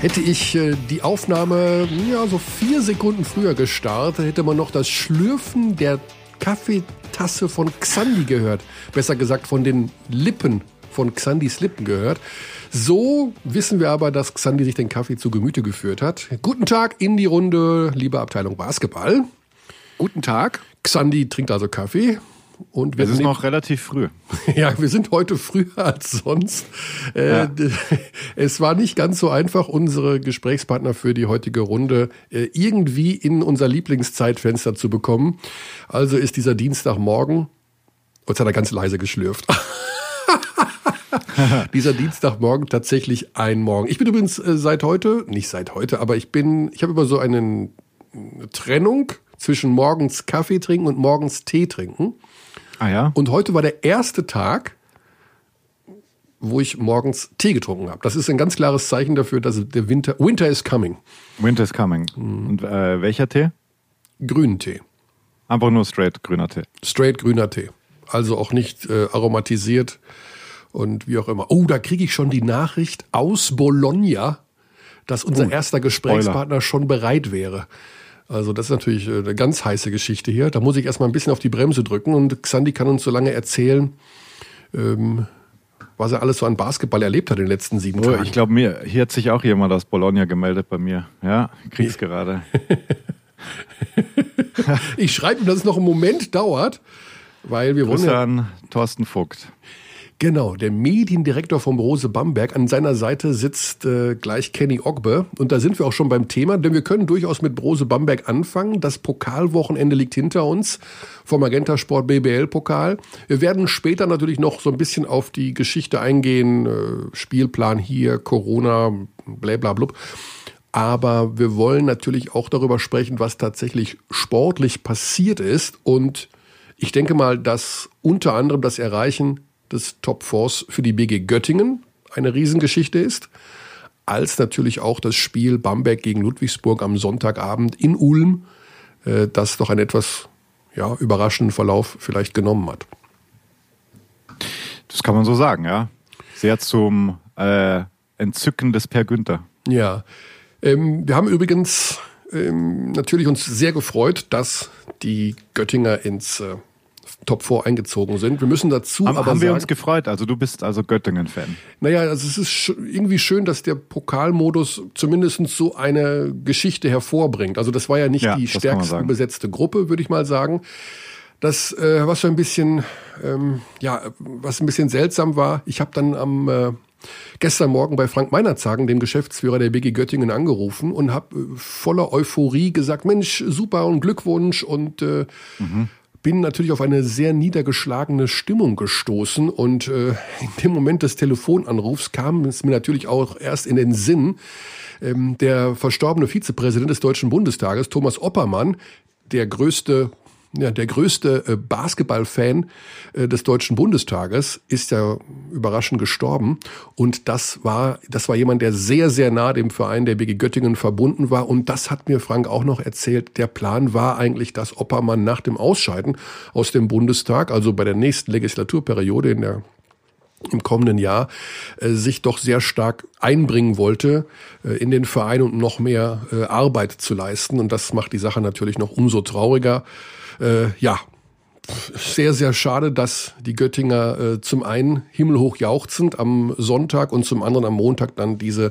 Hätte ich äh, die Aufnahme ja, so vier Sekunden früher gestartet, hätte man noch das Schlürfen der Kaffeetasse von Xandi gehört. Besser gesagt von den Lippen von Xandis Lippen gehört. So wissen wir aber, dass Xandi sich den Kaffee zu Gemüte geführt hat. Guten Tag in die Runde, liebe Abteilung Basketball. Guten Tag. Xandi trinkt also Kaffee. Und wir es ist noch relativ früh. ja, wir sind heute früher als sonst. Äh, ja. Es war nicht ganz so einfach, unsere Gesprächspartner für die heutige Runde äh, irgendwie in unser Lieblingszeitfenster zu bekommen. Also ist dieser Dienstagmorgen, jetzt hat er ganz leise geschlürft. dieser Dienstagmorgen tatsächlich ein Morgen. Ich bin übrigens äh, seit heute, nicht seit heute, aber ich bin, ich habe immer so eine Trennung zwischen morgens Kaffee trinken und morgens Tee trinken. Ah ja. Und heute war der erste Tag, wo ich morgens Tee getrunken habe. Das ist ein ganz klares Zeichen dafür, dass der Winter, Winter is coming. Winter is coming. Mhm. Und äh, welcher Tee? Grünen Tee. Einfach nur straight grüner Tee. Straight grüner Tee. Also auch nicht äh, aromatisiert und wie auch immer. Oh, da kriege ich schon die Nachricht aus Bologna, dass unser oh, erster Gesprächspartner Spoiler. schon bereit wäre. Also das ist natürlich äh, eine ganz heiße Geschichte hier. Da muss ich erstmal ein bisschen auf die Bremse drücken und Xandi kann uns so lange erzählen, ähm, was er alles so an Basketball erlebt hat in den letzten sieben oh, Tagen. Ich glaube, mir hier hat sich auch jemand aus Bologna gemeldet bei mir. Ja, krieg's nee. gerade. ich schreibe ihm, dass es noch einen Moment dauert, weil wir Grüße wollen. Ja, an Thorsten Vogt. Genau, der Mediendirektor vom Rose Bamberg. An seiner Seite sitzt äh, gleich Kenny Ogbe. Und da sind wir auch schon beim Thema, denn wir können durchaus mit Brose Bamberg anfangen. Das Pokalwochenende liegt hinter uns vom Magenta Sport BBL Pokal. Wir werden später natürlich noch so ein bisschen auf die Geschichte eingehen. Äh, Spielplan hier, Corona, blablablub. Aber wir wollen natürlich auch darüber sprechen, was tatsächlich sportlich passiert ist. Und ich denke mal, dass unter anderem das Erreichen des Top Fours für die BG Göttingen eine Riesengeschichte ist, als natürlich auch das Spiel Bamberg gegen Ludwigsburg am Sonntagabend in Ulm, äh, das doch einen etwas ja, überraschenden Verlauf vielleicht genommen hat. Das kann man so sagen, ja. Sehr zum äh, Entzücken des Per Günther. Ja. Ähm, wir haben übrigens ähm, natürlich uns sehr gefreut, dass die Göttinger ins äh, Top 4 eingezogen sind. Wir müssen dazu haben, aber haben wir sagen, uns gefreut. Also du bist also Göttingen-Fan. Naja, also es ist irgendwie schön, dass der Pokalmodus zumindest so eine Geschichte hervorbringt. Also das war ja nicht ja, die stärksten besetzte Gruppe, würde ich mal sagen. Das, äh, was so ein bisschen, ähm, ja, was ein bisschen seltsam war, ich habe dann am äh, gestern Morgen bei Frank Meinerzagen, dem Geschäftsführer der BG Göttingen, angerufen und habe äh, voller Euphorie gesagt, Mensch, super und Glückwunsch und äh, mhm bin natürlich auf eine sehr niedergeschlagene Stimmung gestoßen und äh, in dem Moment des Telefonanrufs kam es mir natürlich auch erst in den Sinn, ähm, der verstorbene Vizepräsident des Deutschen Bundestages, Thomas Oppermann, der größte ja, der größte äh, Basketballfan äh, des Deutschen Bundestages ist ja überraschend gestorben. Und das war, das war jemand, der sehr, sehr nah dem Verein der BG Göttingen verbunden war. Und das hat mir Frank auch noch erzählt. Der Plan war eigentlich, dass Oppermann nach dem Ausscheiden aus dem Bundestag, also bei der nächsten Legislaturperiode in der im kommenden Jahr äh, sich doch sehr stark einbringen wollte äh, in den Verein und noch mehr äh, Arbeit zu leisten. Und das macht die Sache natürlich noch umso trauriger äh, ja, sehr, sehr schade, dass die Göttinger äh, zum einen himmelhoch jauchzend am Sonntag und zum anderen am Montag dann diese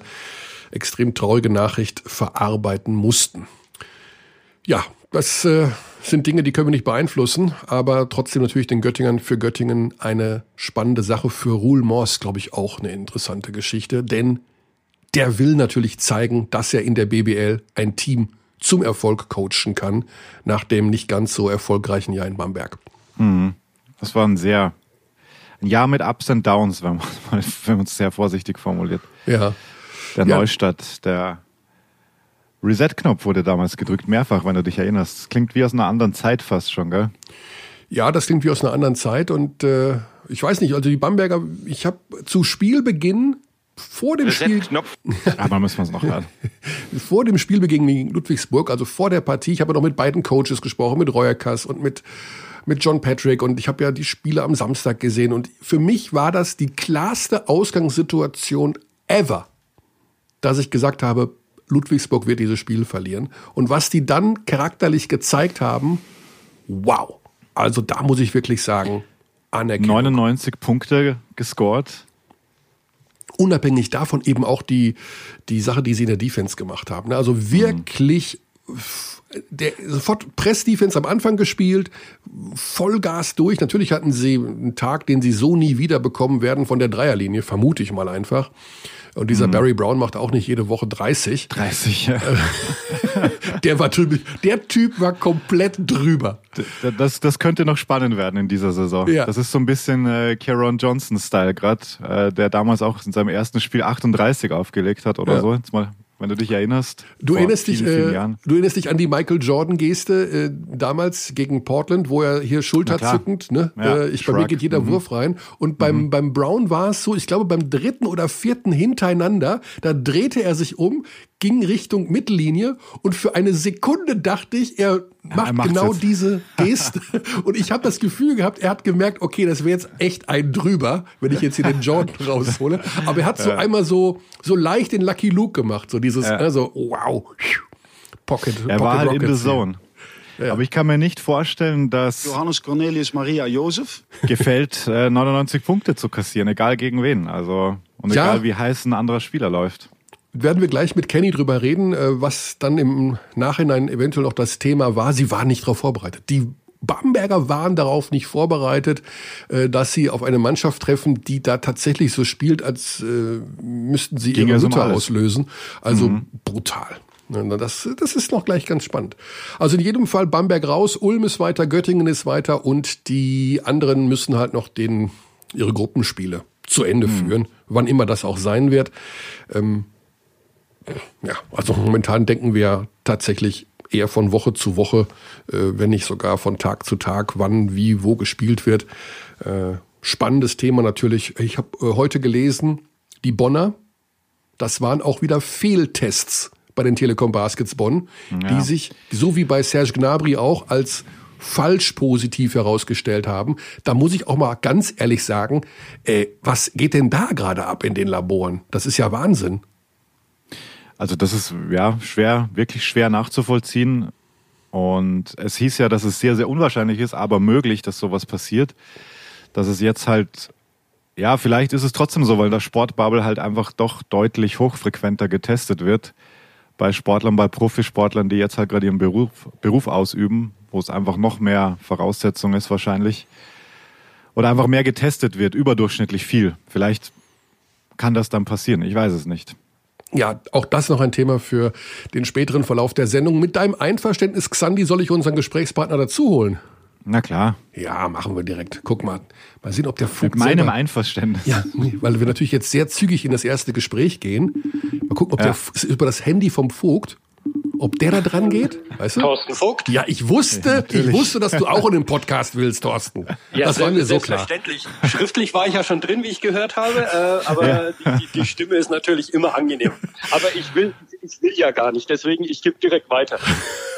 extrem traurige Nachricht verarbeiten mussten. Ja, das äh, sind Dinge, die können wir nicht beeinflussen, aber trotzdem natürlich den Göttingern für Göttingen eine spannende Sache. Für Ruhl Mors, glaube ich, auch eine interessante Geschichte, denn der will natürlich zeigen, dass er in der BBL ein Team zum Erfolg coachen kann, nach dem nicht ganz so erfolgreichen Jahr in Bamberg. Mhm. Das war ein sehr, ein Jahr mit Ups und Downs, wenn man, wenn man es sehr vorsichtig formuliert. Ja. Der ja. Neustadt, der Reset-Knopf wurde damals gedrückt, mehrfach, wenn du dich erinnerst. Das klingt wie aus einer anderen Zeit fast schon, gell? Ja, das klingt wie aus einer anderen Zeit und äh, ich weiß nicht, also die Bamberger, ich habe zu Spielbeginn vor dem Spiel. Aber müssen wir es noch hören. vor dem Spielbeginn gegen Ludwigsburg, also vor der Partie, ich habe noch mit beiden Coaches gesprochen, mit Reuerkas und mit mit John Patrick und ich habe ja die Spiele am Samstag gesehen und für mich war das die klarste Ausgangssituation ever dass ich gesagt habe, Ludwigsburg wird dieses Spiel verlieren. Und was die dann charakterlich gezeigt haben, wow. Also da muss ich wirklich sagen, Anerkennung. 99 Punkte gescored. Unabhängig davon eben auch die, die Sache, die sie in der Defense gemacht haben. Also wirklich mhm. der, sofort Press-Defense am Anfang gespielt, Vollgas durch. Natürlich hatten sie einen Tag, den sie so nie wieder bekommen werden von der Dreierlinie, vermute ich mal einfach. Und dieser mhm. Barry Brown macht auch nicht jede Woche 30. 30, ja. der war drüber, der Typ war komplett drüber. Das, das könnte noch spannend werden in dieser Saison. Ja. Das ist so ein bisschen äh, Caron Johnson-Style gerade, äh, der damals auch in seinem ersten Spiel 38 aufgelegt hat oder ja. so. Jetzt mal wenn du dich erinnerst. Du erinnerst vielen, dich, vielen äh, du erinnerst dich an die Michael Jordan Geste äh, damals gegen Portland, wo er hier schulterzückend, ne, ja, äh, ich bei mir geht jeder mhm. Wurf rein. Und beim mhm. beim Brown war es so, ich glaube beim dritten oder vierten hintereinander, da drehte er sich um, ging Richtung Mittellinie und für eine Sekunde dachte ich, er macht ja, genau jetzt. diese Geste. und ich habe das Gefühl gehabt, er hat gemerkt, okay, das wäre jetzt echt ein drüber, wenn ich jetzt hier den Jordan raushole. Aber er hat so ja. einmal so, so leicht den Lucky Luke gemacht, so dieses, ja. ne, so wow, Pocket. Er Pocket war halt Rockets in the Zone. Ja. Aber ich kann mir nicht vorstellen, dass Johannes Cornelius Maria Josef gefällt, äh, 99 Punkte zu kassieren, egal gegen wen. Also und egal wie heiß ein anderer Spieler läuft werden wir gleich mit Kenny drüber reden, äh, was dann im Nachhinein eventuell noch das Thema war. Sie waren nicht darauf vorbereitet. Die Bamberger waren darauf nicht vorbereitet, äh, dass sie auf eine Mannschaft treffen, die da tatsächlich so spielt, als äh, müssten sie Ging ihre Mutter um auslösen. Also mhm. brutal. Das, das ist noch gleich ganz spannend. Also in jedem Fall Bamberg raus, Ulm ist weiter, Göttingen ist weiter und die anderen müssen halt noch den, ihre Gruppenspiele zu Ende mhm. führen, wann immer das auch sein wird. Ähm, ja, also momentan denken wir tatsächlich eher von Woche zu Woche, äh, wenn nicht sogar von Tag zu Tag, wann, wie, wo gespielt wird. Äh, spannendes Thema natürlich. Ich habe äh, heute gelesen, die Bonner, das waren auch wieder Fehltests bei den Telekom Baskets Bonn, ja. die sich, so wie bei Serge Gnabry auch, als falsch positiv herausgestellt haben. Da muss ich auch mal ganz ehrlich sagen, äh, was geht denn da gerade ab in den Laboren? Das ist ja Wahnsinn. Also das ist ja schwer, wirklich schwer nachzuvollziehen. Und es hieß ja, dass es sehr, sehr unwahrscheinlich ist, aber möglich, dass sowas passiert. Dass es jetzt halt, ja, vielleicht ist es trotzdem so, weil das Sportbubble halt einfach doch deutlich hochfrequenter getestet wird. Bei Sportlern, bei Profisportlern, die jetzt halt gerade ihren Beruf, Beruf ausüben, wo es einfach noch mehr Voraussetzung ist wahrscheinlich. Oder einfach mehr getestet wird, überdurchschnittlich viel. Vielleicht kann das dann passieren, ich weiß es nicht. Ja, auch das noch ein Thema für den späteren Verlauf der Sendung. Mit deinem Einverständnis, Xandi, soll ich unseren Gesprächspartner dazu holen? Na klar. Ja, machen wir direkt. Guck mal. Mal sehen, ob der Fug. Mit meinem selber... Einverständnis. Ja, weil wir natürlich jetzt sehr zügig in das erste Gespräch gehen. Mal gucken, ob ja. der über das Handy vom Vogt ob der da dran geht? Weißt du? Thorsten Vogt? Ja, ich wusste, ja, ich wusste, dass du auch in dem Podcast willst, Thorsten. Ja, das war mir so klar. Schriftlich war ich ja schon drin, wie ich gehört habe, äh, aber ja. die, die, die, Stimme ist natürlich immer angenehm. Aber ich will, ich will ja gar nicht, deswegen ich gebe direkt weiter.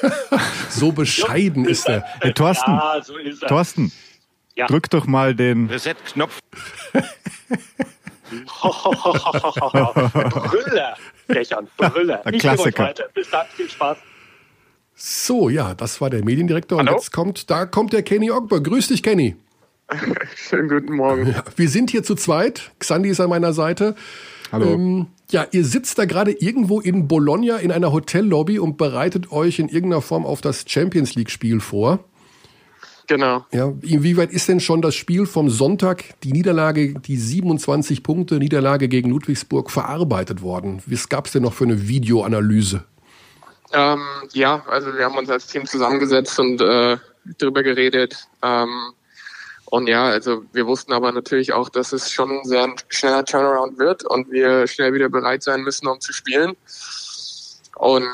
so bescheiden ist er. Hey, Thorsten, ja, so ist er. Thorsten, ja. drück doch mal den Reset-Knopf. Brüller. Brechern, Brüller. Ein Klassiker. Bis dann, viel Spaß. So, ja, das war der Mediendirektor. Hallo? Und jetzt kommt, da kommt der Kenny Ogber. Grüß dich, Kenny. Schönen guten Morgen. Ja, wir sind hier zu zweit. Xandi ist an meiner Seite. Hallo. Ähm, ja, ihr sitzt da gerade irgendwo in Bologna in einer Hotellobby und bereitet euch in irgendeiner Form auf das Champions League-Spiel vor. Genau. Ja, inwieweit ist denn schon das Spiel vom Sonntag, die Niederlage, die 27 Punkte Niederlage gegen Ludwigsburg verarbeitet worden? Was gab es denn noch für eine Videoanalyse? Ähm, ja, also wir haben uns als Team zusammengesetzt und äh, drüber geredet. Ähm, und ja, also wir wussten aber natürlich auch, dass es schon ein sehr schneller Turnaround wird und wir schnell wieder bereit sein müssen, um zu spielen. Und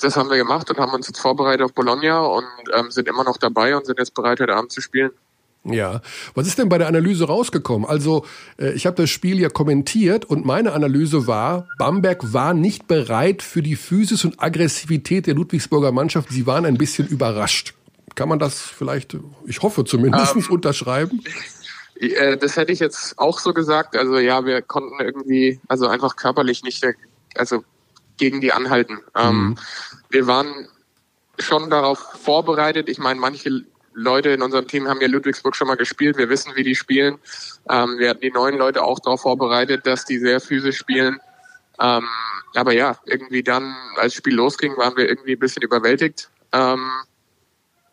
das haben wir gemacht und haben uns jetzt vorbereitet auf Bologna und ähm, sind immer noch dabei und sind jetzt bereit, heute Abend zu spielen. Ja, was ist denn bei der Analyse rausgekommen? Also äh, ich habe das Spiel ja kommentiert und meine Analyse war, Bamberg war nicht bereit für die Physis und Aggressivität der Ludwigsburger Mannschaft. Sie waren ein bisschen überrascht. Kann man das vielleicht, ich hoffe zumindest, ähm, unterschreiben? Äh, das hätte ich jetzt auch so gesagt. Also ja, wir konnten irgendwie, also einfach körperlich nicht also gegen die anhalten. Ähm, mhm. wir waren schon darauf vorbereitet. Ich meine, manche Leute in unserem Team haben ja Ludwigsburg schon mal gespielt. Wir wissen, wie die spielen. Ähm, wir hatten die neuen Leute auch darauf vorbereitet, dass die sehr physisch spielen. Ähm, aber ja, irgendwie dann, als das Spiel losging, waren wir irgendwie ein bisschen überwältigt. Ähm,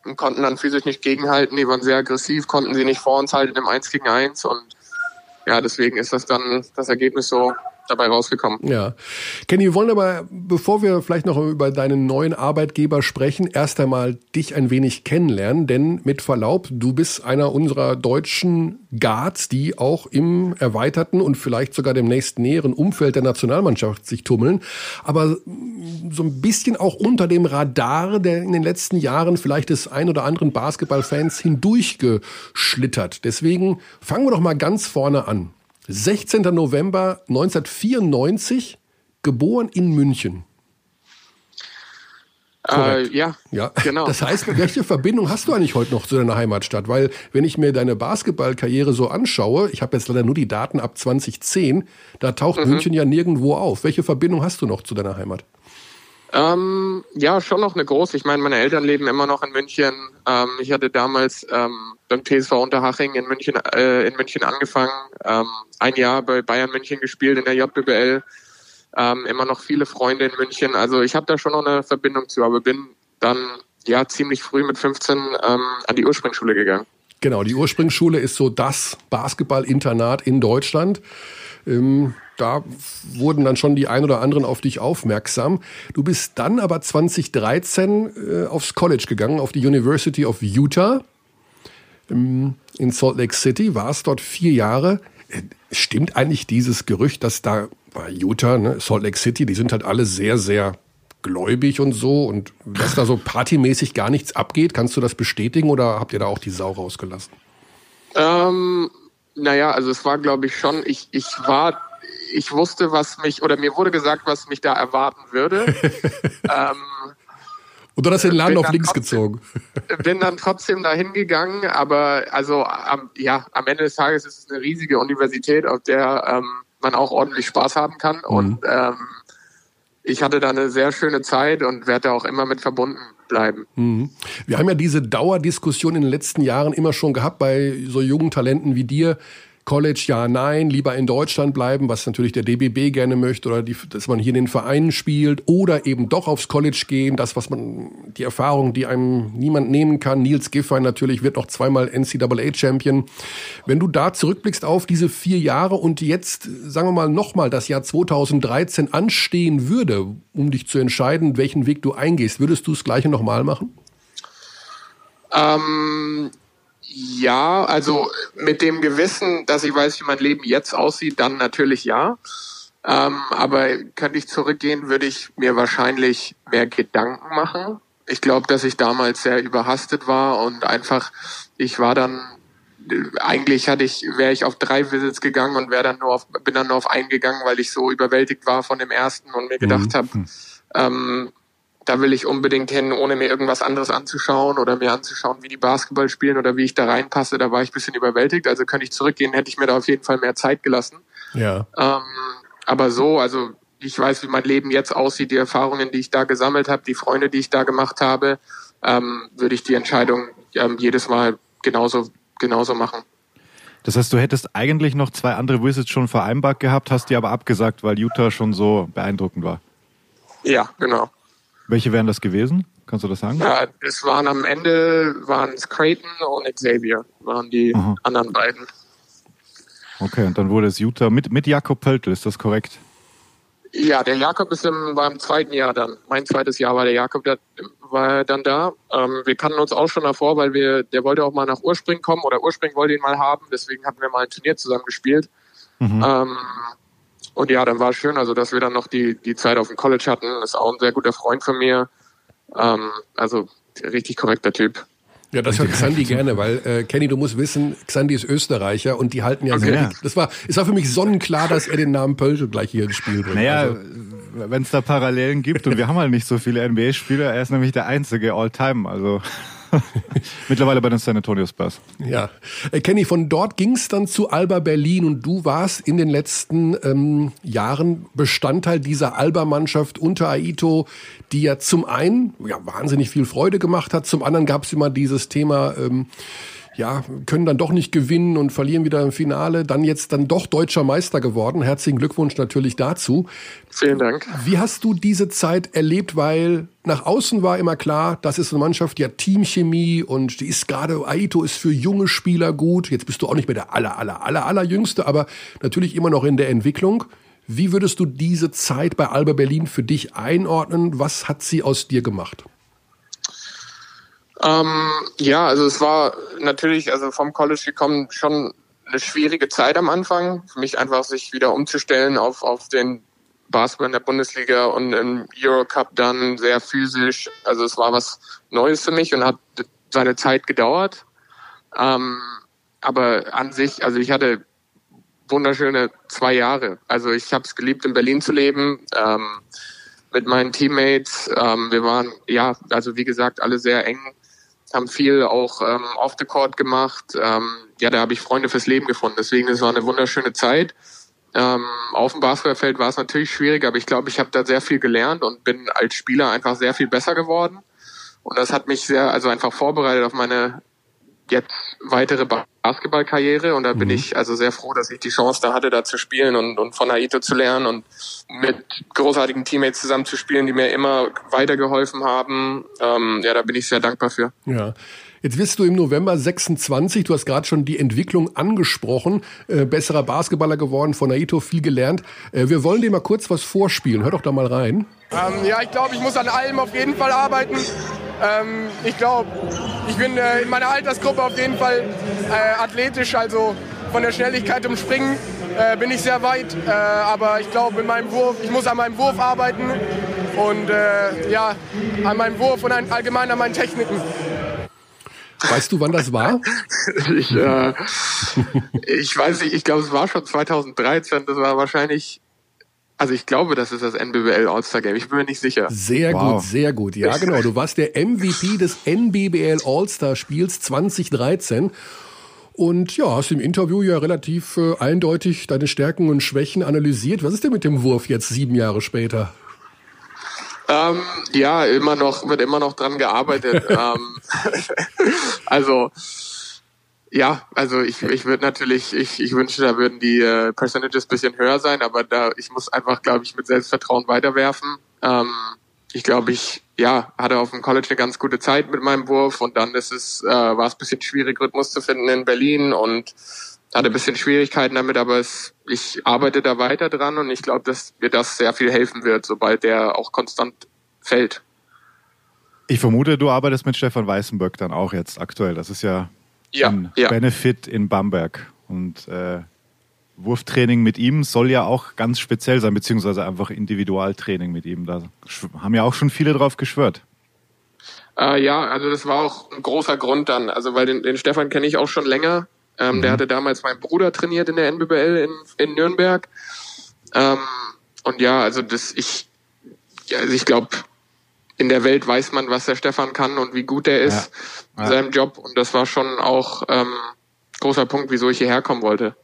und konnten dann physisch nicht gegenhalten. Die waren sehr aggressiv, konnten sie nicht vor uns halten im 1 gegen 1 und ja, deswegen ist das dann das Ergebnis so dabei rausgekommen. Ja. Kenny, wir wollen aber, bevor wir vielleicht noch über deinen neuen Arbeitgeber sprechen, erst einmal dich ein wenig kennenlernen, denn mit Verlaub, du bist einer unserer deutschen Guards, die auch im erweiterten und vielleicht sogar dem nächsten näheren Umfeld der Nationalmannschaft sich tummeln, aber so ein bisschen auch unter dem Radar, der in den letzten Jahren vielleicht des ein oder anderen Basketballfans hindurchgeschlittert. Deswegen fangen wir doch mal ganz vorne an. 16. November 1994, geboren in München. Äh, ja, ja, genau. Das heißt, welche Verbindung hast du eigentlich heute noch zu deiner Heimatstadt? Weil, wenn ich mir deine Basketballkarriere so anschaue, ich habe jetzt leider nur die Daten ab 2010, da taucht mhm. München ja nirgendwo auf. Welche Verbindung hast du noch zu deiner Heimat? Ähm, ja, schon noch eine große. Ich meine, meine Eltern leben immer noch in München. Ähm, ich hatte damals ähm, beim TSV Unterhaching in München, äh, in München angefangen, ähm, ein Jahr bei Bayern München gespielt in der JBL. Ähm, immer noch viele Freunde in München. Also ich habe da schon noch eine Verbindung zu, aber bin dann ja ziemlich früh mit 15 ähm, an die Ursprungsschule gegangen. Genau, die Ursprungsschule ist so das Basketballinternat in Deutschland. Ähm, da wurden dann schon die ein oder anderen auf dich aufmerksam. Du bist dann aber 2013 äh, aufs College gegangen, auf die University of Utah ähm, in Salt Lake City, warst dort vier Jahre. Äh, stimmt eigentlich dieses Gerücht, dass da bei Utah, ne, Salt Lake City, die sind halt alle sehr, sehr gläubig und so und dass da so partymäßig gar nichts abgeht, kannst du das bestätigen oder habt ihr da auch die Sau rausgelassen? Ähm, naja, also es war glaube ich schon, ich, ich war ich wusste, was mich, oder mir wurde gesagt, was mich da erwarten würde. ähm, und du hast den Laden auf links trotzdem, gezogen. bin dann trotzdem dahin gegangen, aber also am, ja, am Ende des Tages ist es eine riesige Universität, auf der ähm, man auch ordentlich Spaß haben kann. Mhm. Und ähm, ich hatte da eine sehr schöne Zeit und werde da auch immer mit verbunden bleiben. Mhm. Wir haben ja diese Dauerdiskussion in den letzten Jahren immer schon gehabt bei so jungen Talenten wie dir. College ja, nein, lieber in Deutschland bleiben, was natürlich der DBB gerne möchte, oder die, dass man hier in den Vereinen spielt, oder eben doch aufs College gehen, das, was man, die Erfahrung, die einem niemand nehmen kann. Nils Giffey natürlich wird noch zweimal NCAA-Champion. Wenn du da zurückblickst auf diese vier Jahre und jetzt, sagen wir mal, nochmal das Jahr 2013 anstehen würde, um dich zu entscheiden, welchen Weg du eingehst, würdest du das Gleiche nochmal machen? Ähm, ja, also mit dem Gewissen, dass ich weiß, wie mein Leben jetzt aussieht, dann natürlich ja. Ähm, aber könnte ich zurückgehen, würde ich mir wahrscheinlich mehr Gedanken machen. Ich glaube, dass ich damals sehr überhastet war und einfach, ich war dann, eigentlich hatte ich, wäre ich auf drei Visits gegangen und wäre dann nur auf, bin dann nur auf einen gegangen, weil ich so überwältigt war von dem ersten und mir gedacht mhm. habe, ähm, da will ich unbedingt hin, ohne mir irgendwas anderes anzuschauen oder mir anzuschauen, wie die Basketball spielen oder wie ich da reinpasse. Da war ich ein bisschen überwältigt. Also könnte ich zurückgehen, hätte ich mir da auf jeden Fall mehr Zeit gelassen. Ja. Ähm, aber so, also ich weiß, wie mein Leben jetzt aussieht, die Erfahrungen, die ich da gesammelt habe, die Freunde, die ich da gemacht habe, ähm, würde ich die Entscheidung ähm, jedes Mal genauso, genauso machen. Das heißt, du hättest eigentlich noch zwei andere Visits schon vereinbart gehabt, hast die aber abgesagt, weil Utah schon so beeindruckend war. Ja, genau. Welche wären das gewesen? Kannst du das sagen? Ja, es waren am Ende waren es Creighton und Xavier, waren die Aha. anderen beiden. Okay, und dann wurde es Utah mit, mit Jakob Pöltl, ist das korrekt? Ja, der Jakob ist im, war im zweiten Jahr dann. Mein zweites Jahr war der Jakob, der war dann da. Ähm, wir kannten uns auch schon davor, weil wir, der wollte auch mal nach Urspring kommen oder Urspring wollte ihn mal haben, deswegen hatten wir mal ein Turnier zusammen gespielt. Mhm. Ähm, und ja, dann war es schön, also dass wir dann noch die, die Zeit auf dem College hatten. Das ist auch ein sehr guter Freund von mir. Ähm, also richtig korrekter Typ. Ja, das hört Xandi gerne, weil äh, Kenny, du musst wissen, Xandi ist Österreicher und die halten ja okay. sehr. Das war, es war für mich sonnenklar, dass er den Namen Pölsche gleich hier ins Spiel bringt. Naja, also, wenn es da Parallelen gibt und wir haben halt nicht so viele NBA-Spieler, er ist nämlich der einzige All-Time. Also Mittlerweile bei den San Antonio Spurs. Ja. Äh, Kenny, von dort ging es dann zu Alba Berlin und du warst in den letzten ähm, Jahren Bestandteil dieser Alba-Mannschaft unter Aito, die ja zum einen ja, wahnsinnig viel Freude gemacht hat, zum anderen gab es immer dieses Thema, ähm, ja, können dann doch nicht gewinnen und verlieren wieder im Finale. Dann jetzt dann doch deutscher Meister geworden. Herzlichen Glückwunsch natürlich dazu. Vielen Dank. Wie hast du diese Zeit erlebt? Weil nach außen war immer klar, das ist eine Mannschaft, die hat Teamchemie und die ist gerade, Aito ist für junge Spieler gut. Jetzt bist du auch nicht mehr der aller, aller, aller, aller Jüngste, aber natürlich immer noch in der Entwicklung. Wie würdest du diese Zeit bei Alba Berlin für dich einordnen? Was hat sie aus dir gemacht? Ähm, ja, also es war natürlich, also vom College gekommen, schon eine schwierige Zeit am Anfang. Für mich einfach sich wieder umzustellen auf, auf den Basketball in der Bundesliga und im Eurocup dann sehr physisch. Also es war was Neues für mich und hat seine Zeit gedauert. Ähm, aber an sich, also ich hatte wunderschöne zwei Jahre. Also ich habe es geliebt, in Berlin zu leben. Ähm, mit meinen Teammates. Ähm, wir waren, ja, also wie gesagt, alle sehr eng haben viel auch ähm, off the court gemacht. Ähm, ja, da habe ich Freunde fürs Leben gefunden. Deswegen es war eine wunderschöne Zeit. Ähm, auf dem Basketballfeld war es natürlich schwierig, aber ich glaube, ich habe da sehr viel gelernt und bin als Spieler einfach sehr viel besser geworden. Und das hat mich sehr, also einfach vorbereitet auf meine jetzt weitere Basketballkarriere und da bin mhm. ich also sehr froh, dass ich die Chance da hatte, da zu spielen und, und von Aito zu lernen und mit großartigen Teammates zusammen zu spielen, die mir immer weitergeholfen haben. Ähm, ja, da bin ich sehr dankbar für. Ja. Jetzt wirst du im November 26, du hast gerade schon die Entwicklung angesprochen, äh, besserer Basketballer geworden, von Aito viel gelernt. Äh, wir wollen dir mal kurz was vorspielen. Hör doch da mal rein. Ähm, ja, ich glaube, ich muss an allem auf jeden Fall arbeiten. Ähm, ich glaube, ich bin äh, in meiner Altersgruppe auf jeden Fall äh, athletisch, also von der Schnelligkeit im Springen äh, bin ich sehr weit. Äh, aber ich glaube, mit meinem Wurf, ich muss an meinem Wurf arbeiten und ja, an meinem Wurf und allgemein an meinen Techniken. Weißt du, wann das war? ich, äh, ich weiß nicht, ich glaube, es war schon 2013. Das war wahrscheinlich also ich glaube, das ist das NBBL All-Star Game. Ich bin mir nicht sicher. Sehr wow. gut, sehr gut. Ja, genau. Du warst der MVP des NBBL All-Star Spiels 2013. Und ja, hast im Interview ja relativ äh, eindeutig deine Stärken und Schwächen analysiert. Was ist denn mit dem Wurf jetzt sieben Jahre später? Ähm, ja, immer noch, wird immer noch dran gearbeitet. ähm, also ja, also ich, ich würde natürlich, ich, ich wünsche, da würden die äh, Percentages bisschen höher sein, aber da ich muss einfach, glaube ich, mit Selbstvertrauen weiterwerfen. Ähm, ich glaube, ich ja hatte auf dem College eine ganz gute Zeit mit meinem Wurf und dann ist es äh, war es bisschen schwierig, Rhythmus zu finden in Berlin und hatte ein bisschen Schwierigkeiten damit, aber es, ich arbeite da weiter dran und ich glaube, dass mir das sehr viel helfen wird, sobald der auch konstant fällt. Ich vermute, du arbeitest mit Stefan Weißenberg dann auch jetzt aktuell. Das ist ja ja, ein ja. Benefit in Bamberg. Und äh, Wurftraining mit ihm soll ja auch ganz speziell sein, beziehungsweise einfach Individualtraining mit ihm. Da haben ja auch schon viele drauf geschwört. Äh, ja, also das war auch ein großer Grund dann. Also weil den, den Stefan kenne ich auch schon länger. Ähm, mhm. Der hatte damals meinen Bruder trainiert in der NBBL in, in Nürnberg. Ähm, und ja, also das ich, ja, also ich glaube, in der Welt weiß man, was der Stefan kann und wie gut er ist ja. in seinem Job. Und das war schon auch ähm, großer Punkt, wieso ich hierher kommen wollte.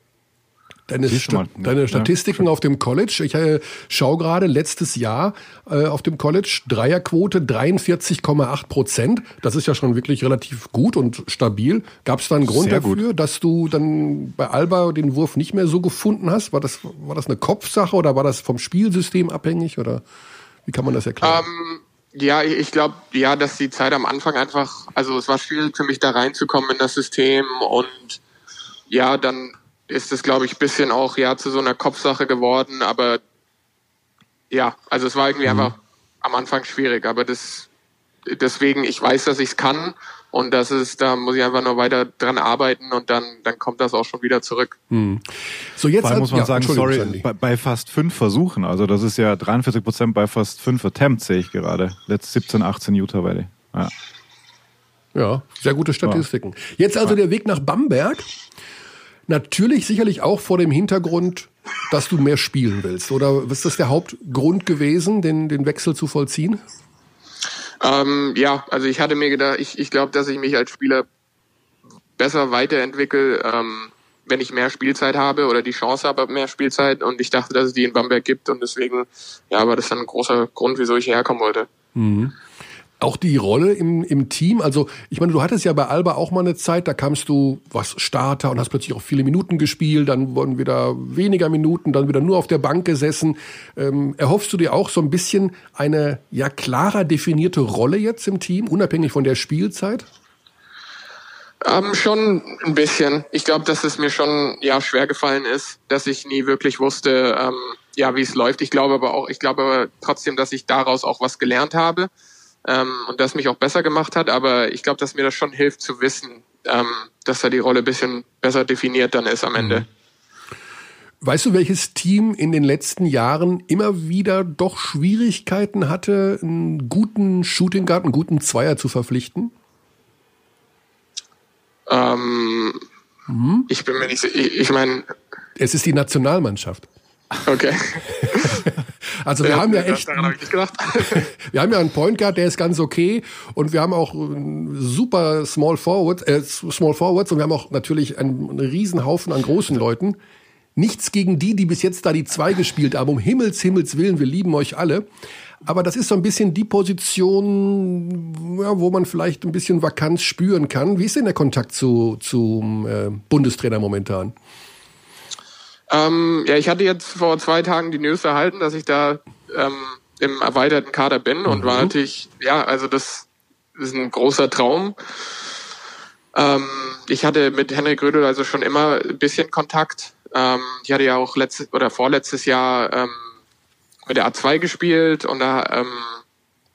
Deine, Sta deine Statistiken ja. auf dem College, ich äh, schaue gerade letztes Jahr äh, auf dem College, Dreierquote 43,8 Prozent. Das ist ja schon wirklich relativ gut und stabil. Gab es da einen Grund Sehr dafür, gut. dass du dann bei Alba den Wurf nicht mehr so gefunden hast? War das, war das eine Kopfsache oder war das vom Spielsystem abhängig oder wie kann man das erklären? Um ähm, ja, ich glaube, ja, dass die Zeit am Anfang einfach, also es war schwierig für mich da reinzukommen in das System und ja, dann ist es, glaube ich, bisschen auch ja zu so einer Kopfsache geworden, aber ja, also es war irgendwie mhm. einfach am Anfang schwierig, aber das deswegen, ich weiß, dass ich es kann und das ist, da muss ich einfach nur weiter dran arbeiten und dann, dann kommt das auch schon wieder zurück. Hm. So jetzt Vor muss man ja, sagen, sorry, bei, bei, fast fünf Versuchen, also das ist ja 43 Prozent bei fast fünf Attempts, sehe ich gerade. Letzt 17, 18 Utah Valley. Ja. ja, sehr gute Statistiken. Ja. Jetzt also der Weg nach Bamberg. Natürlich sicherlich auch vor dem Hintergrund, dass du mehr spielen willst. Oder ist das der Hauptgrund gewesen, den, den Wechsel zu vollziehen? Ähm, ja, also ich hatte mir gedacht, ich, ich glaube, dass ich mich als Spieler besser weiterentwickle, ähm, wenn ich mehr Spielzeit habe oder die Chance habe mehr Spielzeit. Und ich dachte, dass es die in Bamberg gibt und deswegen, ja, war das dann ein großer Grund, wieso ich hierher kommen wollte. Mhm. Auch die Rolle im, im Team, also ich meine, du hattest ja bei Alba auch mal eine Zeit, da kamst du was Starter und hast plötzlich auch viele Minuten gespielt, dann wurden wieder weniger Minuten, dann wieder nur auf der Bank gesessen. Ähm, erhoffst du dir auch so ein bisschen eine ja klarer definierte Rolle jetzt im Team, unabhängig von der Spielzeit? Ähm, schon ein bisschen. Ich glaube, dass es mir schon ja schwer gefallen ist, dass ich nie wirklich wusste, ähm, ja, wie es läuft. Ich glaube aber auch, ich glaube trotzdem, dass ich daraus auch was gelernt habe ähm, und das mich auch besser gemacht hat. Aber ich glaube, dass mir das schon hilft zu wissen, ähm, dass da die Rolle ein bisschen besser definiert dann ist am Ende. Mhm. Weißt du, welches Team in den letzten Jahren immer wieder doch Schwierigkeiten hatte, einen guten Shooting Guard, einen guten Zweier zu verpflichten? Ähm, mhm. Ich bin mir nicht sicher. Ich, ich meine. Es ist die Nationalmannschaft. Okay. also wir ja, haben ja echt, hab wir haben ja einen Point Guard, der ist ganz okay und wir haben auch super Small Forwards, äh, Small Forwards und wir haben auch natürlich einen, einen Riesenhaufen an großen Leuten. Nichts gegen die, die bis jetzt da die zwei gespielt haben. Um Himmels, Himmels Willen, wir lieben euch alle. Aber das ist so ein bisschen die Position, ja, wo man vielleicht ein bisschen Vakanz spüren kann. Wie ist denn der Kontakt zu, zum äh, Bundestrainer momentan? Ähm, ja, ich hatte jetzt vor zwei Tagen die News erhalten, dass ich da ähm, im erweiterten Kader bin mhm. und war natürlich, ja, also das ist ein großer Traum. Ähm, ich hatte mit Henrik Rödel also schon immer ein bisschen Kontakt. Ähm, ich hatte ja auch letztes oder vorletztes Jahr ähm, mit der A2 gespielt und da ähm,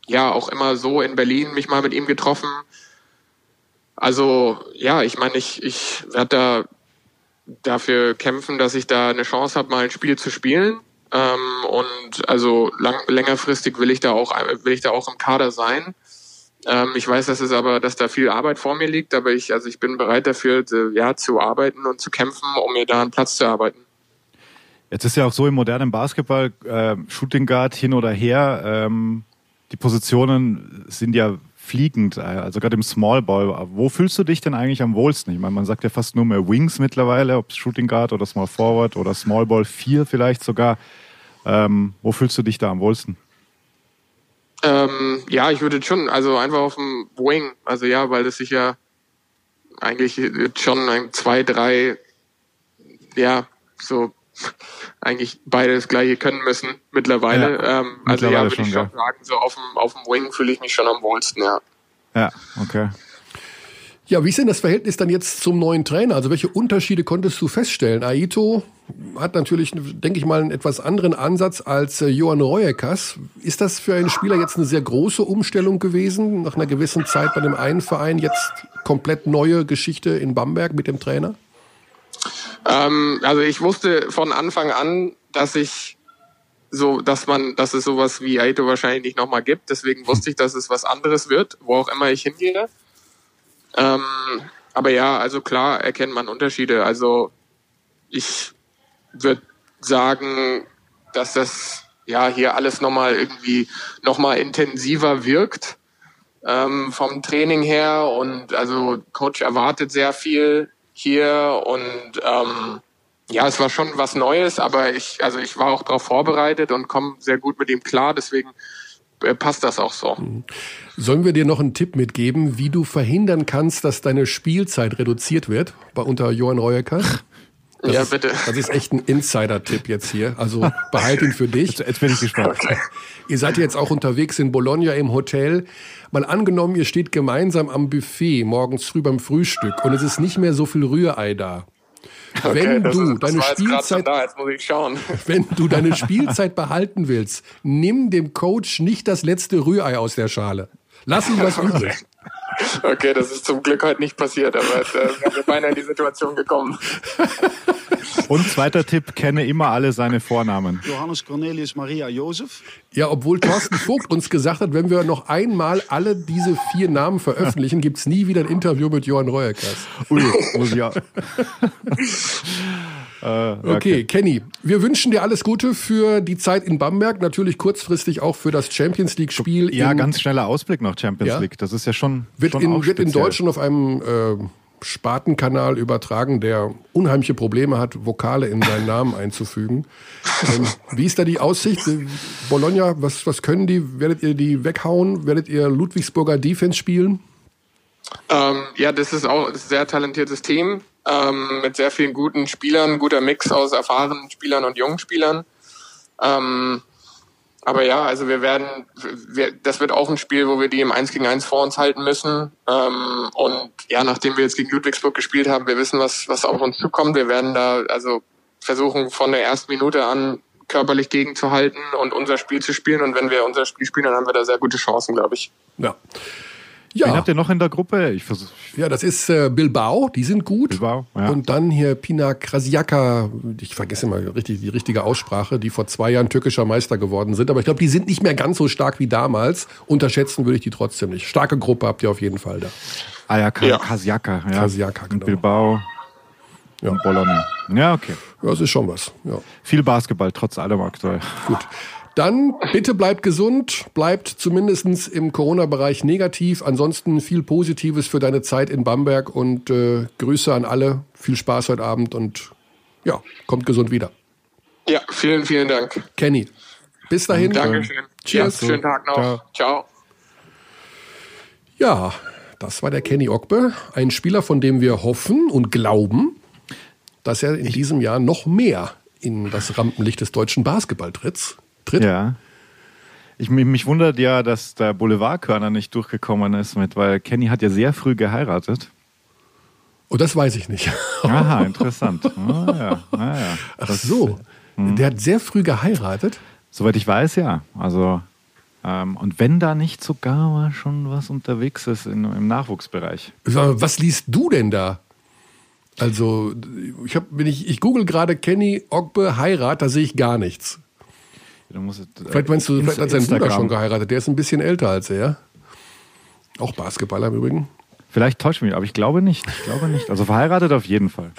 ja auch immer so in Berlin mich mal mit ihm getroffen. Also ja, ich meine, ich, ich werde da dafür kämpfen, dass ich da eine Chance habe, mal ein Spiel zu spielen. Ähm, und also lang, längerfristig will ich da auch will ich da auch im Kader sein. Ähm, ich weiß, dass es aber, dass da viel Arbeit vor mir liegt, aber ich also ich bin bereit dafür, ja, zu arbeiten und zu kämpfen, um mir da einen Platz zu arbeiten. Jetzt ist ja auch so im modernen Basketball, äh, Shooting Guard hin oder her, ähm, die Positionen sind ja fliegend, äh, also gerade im Small Ball. Wo fühlst du dich denn eigentlich am wohlsten? Ich meine, man sagt ja fast nur mehr Wings mittlerweile, ob Shooting Guard oder Small Forward oder Small Ball 4 vielleicht sogar. Ähm, wo fühlst du dich da am wohlsten? Ähm, ja, ich würde schon, also einfach auf dem Wing, also ja, weil das sich ja eigentlich schon ein, zwei, drei, ja, so eigentlich beide das gleiche können müssen mittlerweile. Ja, ähm, also mittlerweile ja, würde ich schon sagen, so auf dem, auf dem Wing fühle ich mich schon am wohlsten, ja. Ja, okay. Ja, wie ist denn das Verhältnis dann jetzt zum neuen Trainer? Also welche Unterschiede konntest du feststellen? Aito hat natürlich, denke ich mal, einen etwas anderen Ansatz als äh, Johann Reuekas. Ist das für einen Spieler jetzt eine sehr große Umstellung gewesen, nach einer gewissen Zeit bei dem einen Verein, jetzt komplett neue Geschichte in Bamberg mit dem Trainer? Ähm, also ich wusste von Anfang an, dass ich so, dass man, dass es sowas wie Aito wahrscheinlich nicht nochmal gibt. Deswegen wusste ich, dass es was anderes wird, wo auch immer ich hingehe. Ähm, aber ja, also klar erkennt man Unterschiede. Also ich würde sagen, dass das ja hier alles nochmal irgendwie nochmal intensiver wirkt ähm, vom Training her und also Coach erwartet sehr viel hier und ähm, ja, es war schon was Neues, aber ich, also ich war auch darauf vorbereitet und komme sehr gut mit ihm klar, deswegen äh, passt das auch so. Mhm. Sollen wir dir noch einen Tipp mitgeben, wie du verhindern kannst, dass deine Spielzeit reduziert wird bei unter Johann Reuecker? Das ja, bitte. Das ist echt ein Insider-Tipp jetzt hier. Also behalt ihn für dich. Jetzt, jetzt bin ich gespannt. Okay. Ihr seid jetzt auch unterwegs in Bologna im Hotel. Mal angenommen, ihr steht gemeinsam am Buffet morgens früh beim Frühstück und es ist nicht mehr so viel Rührei da. Okay, wenn du ist, deine Spielzeit, da, wenn du deine Spielzeit behalten willst, nimm dem Coach nicht das letzte Rührei aus der Schale. Lass ihn was übrig. Okay, das ist zum Glück heute nicht passiert, aber äh, wir sind beinahe in die Situation gekommen. Und zweiter Tipp, kenne immer alle seine Vornamen. Johannes Cornelius Maria Josef. Ja, obwohl Thorsten Vogt uns gesagt hat, wenn wir noch einmal alle diese vier Namen veröffentlichen, gibt's nie wieder ein Interview mit Johann Reuerkers. Ui, muss ja. Äh, okay. okay, Kenny, wir wünschen dir alles Gute für die Zeit in Bamberg, natürlich kurzfristig auch für das Champions League-Spiel. Ja, ganz schneller Ausblick noch Champions ja? League. Das ist ja schon. Wird, schon in, wird in Deutschland auf einem äh, Spatenkanal übertragen, der unheimliche Probleme hat, Vokale in seinen Namen einzufügen. Ähm, wie ist da die Aussicht? Bologna, was, was können die? Werdet ihr die weghauen? Werdet ihr Ludwigsburger Defense spielen? Ähm, ja, das ist auch ein sehr talentiertes Team ähm, mit sehr vielen guten Spielern, guter Mix aus erfahrenen Spielern und jungen Spielern. Ähm, aber ja, also wir werden, wir, das wird auch ein Spiel, wo wir die im 1 gegen 1 vor uns halten müssen. Ähm, und ja, nachdem wir jetzt gegen Ludwigsburg gespielt haben, wir wissen, was, was auf uns zukommt. Wir werden da also versuchen, von der ersten Minute an körperlich gegenzuhalten und unser Spiel zu spielen. Und wenn wir unser Spiel spielen, dann haben wir da sehr gute Chancen, glaube ich. Ja. Ja. Wen habt ihr noch in der Gruppe? Ich versuch, ja, das ist äh, Bilbao, die sind gut. Bilbao, ja. Und dann hier Pina Krasiaka, ich vergesse mal richtig die richtige Aussprache, die vor zwei Jahren türkischer Meister geworden sind. Aber ich glaube, die sind nicht mehr ganz so stark wie damals. Unterschätzen würde ich die trotzdem nicht. Starke Gruppe habt ihr auf jeden Fall da. Ah ja. Krasiaka. Ja. Krasiaka, genau. Bilbao. Ja. Und Bologna. Ja, okay. Ja, das ist schon was. Ja. Viel Basketball, trotz allem aktuell. Gut. Dann bitte bleibt gesund, bleibt zumindest im Corona-Bereich negativ. Ansonsten viel Positives für deine Zeit in Bamberg und äh, Grüße an alle. Viel Spaß heute Abend und ja, kommt gesund wieder. Ja, vielen, vielen Dank. Kenny. Bis dahin. Dankeschön. Cheers. Ja, schönen Tag noch. Ciao. Ciao. Ja, das war der Kenny Ogbe, ein Spieler, von dem wir hoffen und glauben, dass er in diesem Jahr noch mehr in das Rampenlicht des deutschen Basketball tritt. Ja. Ich, mich wundert ja, dass der Boulevardkörner nicht durchgekommen ist mit, weil Kenny hat ja sehr früh geheiratet. Oh, das weiß ich nicht. Aha, interessant. Ah, ja. Ah, ja. Ach so, hm. der hat sehr früh geheiratet? Soweit ich weiß, ja. Also, ähm, und wenn da nicht sogar mal schon was unterwegs ist in, im Nachwuchsbereich. Was liest du denn da? Also, ich, hab, wenn ich, ich google gerade Kenny Ogbe Heirat, da sehe ich gar nichts. Musst, äh, vielleicht meinst du, vielleicht hat sein Bruder schon geheiratet. Der ist ein bisschen älter als er. Auch Basketballer im Übrigen. Vielleicht täuscht mich, aber ich glaube nicht. Ich glaube nicht. Also verheiratet auf jeden Fall.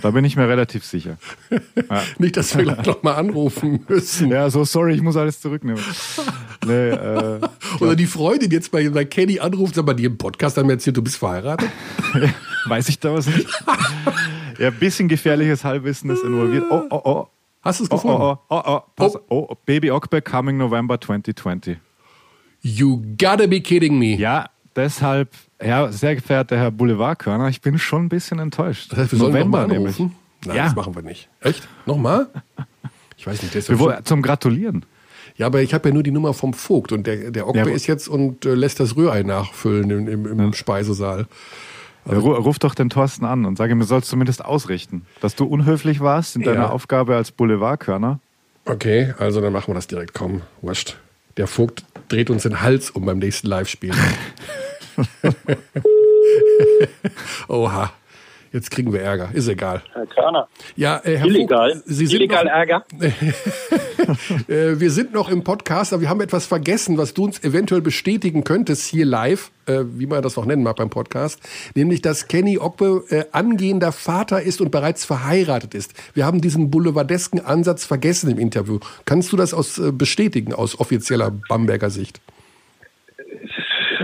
Da bin ich mir relativ sicher. Ja. Nicht, dass wir gleich nochmal anrufen müssen. Ja, so sorry, ich muss alles zurücknehmen. Nee, äh, Oder die Freundin jetzt bei, bei Kenny anruft, aber die im Podcast haben erzählt, du bist verheiratet? Weiß ich da was nicht. Ja, ein bisschen gefährliches Halbwissen ist involviert. Oh, oh, oh. Hast du es gefunden? Oh, oh, oh, oh, pass, oh. oh Baby Okbe coming November 2020. You gotta be kidding me. Ja, deshalb, Herr, sehr geehrter Herr Boulevardkörner, ich bin schon ein bisschen enttäuscht. Das heißt, wir sollen nochmal anrufen? Nein, ja. das machen wir nicht. Echt? Nochmal? Ich weiß nicht. Wir wollen, zum Gratulieren. Ja, aber ich habe ja nur die Nummer vom Vogt und der, der Okbe ja, ist jetzt und äh, lässt das Rührei nachfüllen im, im, im ja. Speisesaal. Also, Ruf doch den Thorsten an und sage ihm, du sollst zumindest ausrichten, dass du unhöflich warst in deiner ja. Aufgabe als Boulevardkörner. Okay, also dann machen wir das direkt. Komm, wurscht. Der Vogt dreht uns den Hals um beim nächsten Live-Spiel. Oha. Jetzt kriegen wir Ärger. Ist egal. Herr Körner. Ja, äh, Herr Illegal. Vogt, Sie sind Illegal noch, Ärger. äh, wir sind noch im Podcast, aber wir haben etwas vergessen, was du uns eventuell bestätigen könntest hier live, äh, wie man das auch nennen mag beim Podcast, nämlich, dass Kenny Ogbe äh, angehender Vater ist und bereits verheiratet ist. Wir haben diesen boulevardesken Ansatz vergessen im Interview. Kannst du das aus, äh, bestätigen aus offizieller Bamberger Sicht?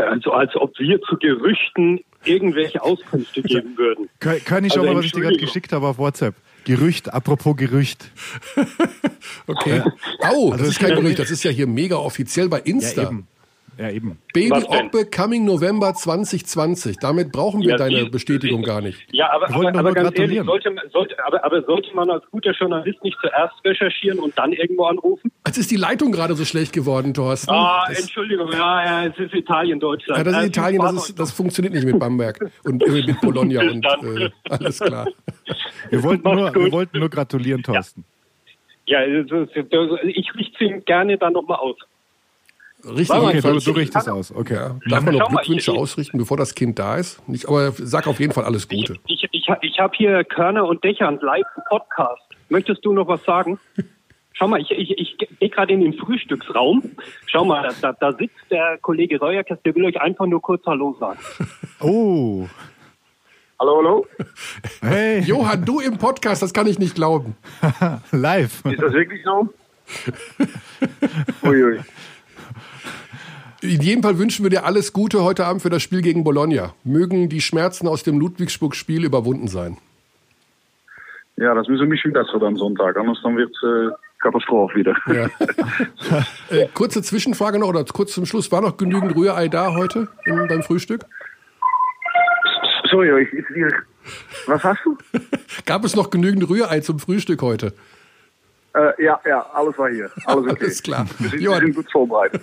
Also als ob wir zu Gerüchten irgendwelche Auskünfte geben würden. Kann, kann ich also, mal, was ich dir gerade geschickt habe auf WhatsApp? Gerücht, apropos Gerücht. okay. Oh, das ist kein Gerücht, das ist ja hier mega offiziell bei Insta. Ja, eben. Ja, eben. Baby Ogbe coming November 2020. Damit brauchen wir ja, deine Bestätigung gar nicht. Ja, aber, aber, aber ganz ehrlich, sollte, sollte, aber, aber sollte man als guter Journalist nicht zuerst recherchieren und dann irgendwo anrufen? Jetzt ist die Leitung gerade so schlecht geworden, Thorsten. Ah, das, Entschuldigung, ja, ja, es ist Italien, Deutschland. Ja, das ist Italien, das, ist, das funktioniert nicht mit Bamberg und äh, mit Bologna und äh, alles klar. Wir wollten, nur, wir wollten nur gratulieren, Thorsten. Ja, ja ich richte ihn gerne dann nochmal aus. Richtig, okay, du, du richtest aus. Okay. Ja. Darf man noch Glückwünsche mal, ausrichten, bevor das Kind da ist? Nicht, aber sag auf jeden Fall alles Gute. Ich, ich, ich, ich habe hier Körner und Dächern live Podcast. Möchtest du noch was sagen? Schau mal, ich, ich, ich gehe gerade in den Frühstücksraum. Schau mal, da, da sitzt der Kollege Reuerkes, der will euch einfach nur kurz Hallo sagen. Oh. Hallo, hallo. Hey. Johann, du im Podcast, das kann ich nicht glauben. Live. Ist das wirklich so? Uiui. In jedem Fall wünschen wir dir alles Gute heute Abend für das Spiel gegen Bologna. Mögen die Schmerzen aus dem Ludwigsburg-Spiel überwunden sein. Ja, das müssen wir bisschen besser am Sonntag, anders dann wird es äh, Katastrophe wieder. Ja. äh, kurze Zwischenfrage noch oder kurz zum Schluss. War noch genügend Rührei da heute in, beim Frühstück? Sorry, ich, ich, was hast du? Gab es noch genügend Rührei zum Frühstück heute? Äh, ja, ja, alles war hier. Alles okay. Alles klar. Wir sind, wir sind gut vorbereitet.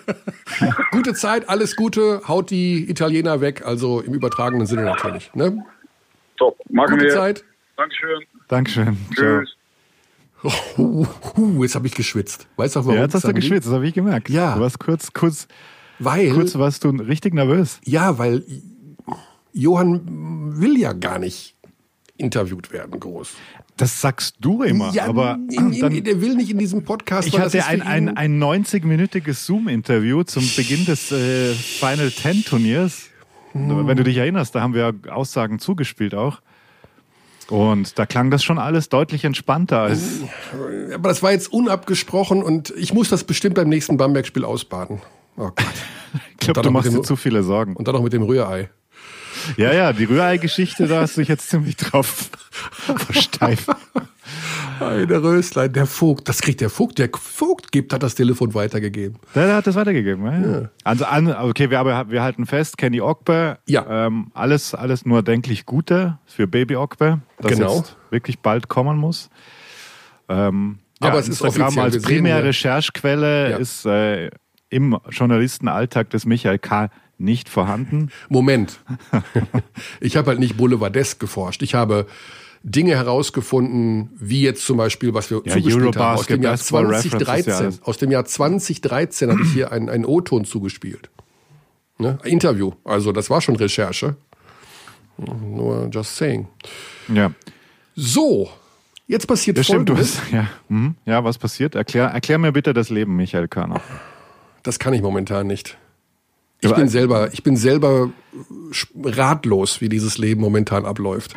Gute Zeit, alles Gute. Haut die Italiener weg, also im übertragenen Sinne natürlich. Ne? Top, machen Gute wir. Zeit. Dankeschön. Dankeschön. Tschüss. Oh, uh, jetzt habe ich geschwitzt. Weißt du warum? Ja, jetzt hast du geschwitzt, das habe ich gemerkt. Ja. Du warst kurz, kurz, weil, kurz warst du richtig nervös. Ja, weil Johann will ja gar nicht interviewt werden, groß. Das sagst du immer, ja, aber in, in, dann, der will nicht in diesem Podcast. Ich hatte ein, ein, ein 90-minütiges Zoom-Interview zum Beginn des äh, Final Ten Turniers. Hm. Wenn du dich erinnerst, da haben wir Aussagen zugespielt auch. Und da klang das schon alles deutlich entspannter als. Aber das war jetzt unabgesprochen und ich muss das bestimmt beim nächsten Bamberg-Spiel ausbaden. Oh Gott. ich glaube, du machst dir zu viele Sorgen. Und dann noch mit dem Rührei. Ja, ja, die Rührei-Geschichte, da hast du dich jetzt ziemlich drauf versteift. Eine Röslein, der Vogt, das kriegt der Vogt. Der Vogt gibt, hat das Telefon weitergegeben. Der, der hat das weitergegeben, ja. ja. Also, okay, wir, wir halten fest, Kenny Ogbe, ja. Ähm, alles, alles nur denklich Gute für Baby Ogbe, das genau. jetzt wirklich bald kommen muss. Ähm, ja, aber es ist Instagram als primäre Recherchequelle ja. ist äh, im Journalistenalltag des Michael K nicht vorhanden? Moment. ich habe halt nicht boulevardesk geforscht. Ich habe Dinge herausgefunden, wie jetzt zum Beispiel, was wir ja, zugespielt haben aus dem Jahr 2013. Aus dem Jahr 2013 habe ich hier einen, einen O-Ton zugespielt. Ne? Interview. Also das war schon Recherche. Nur just saying. Ja. So, jetzt passiert das Folgendes. Stimmt, ja. Mhm. ja, was passiert? Erklär, erklär mir bitte das Leben, Michael Körner. Das kann ich momentan nicht. Ich bin selber, ich bin selber ratlos, wie dieses Leben momentan abläuft.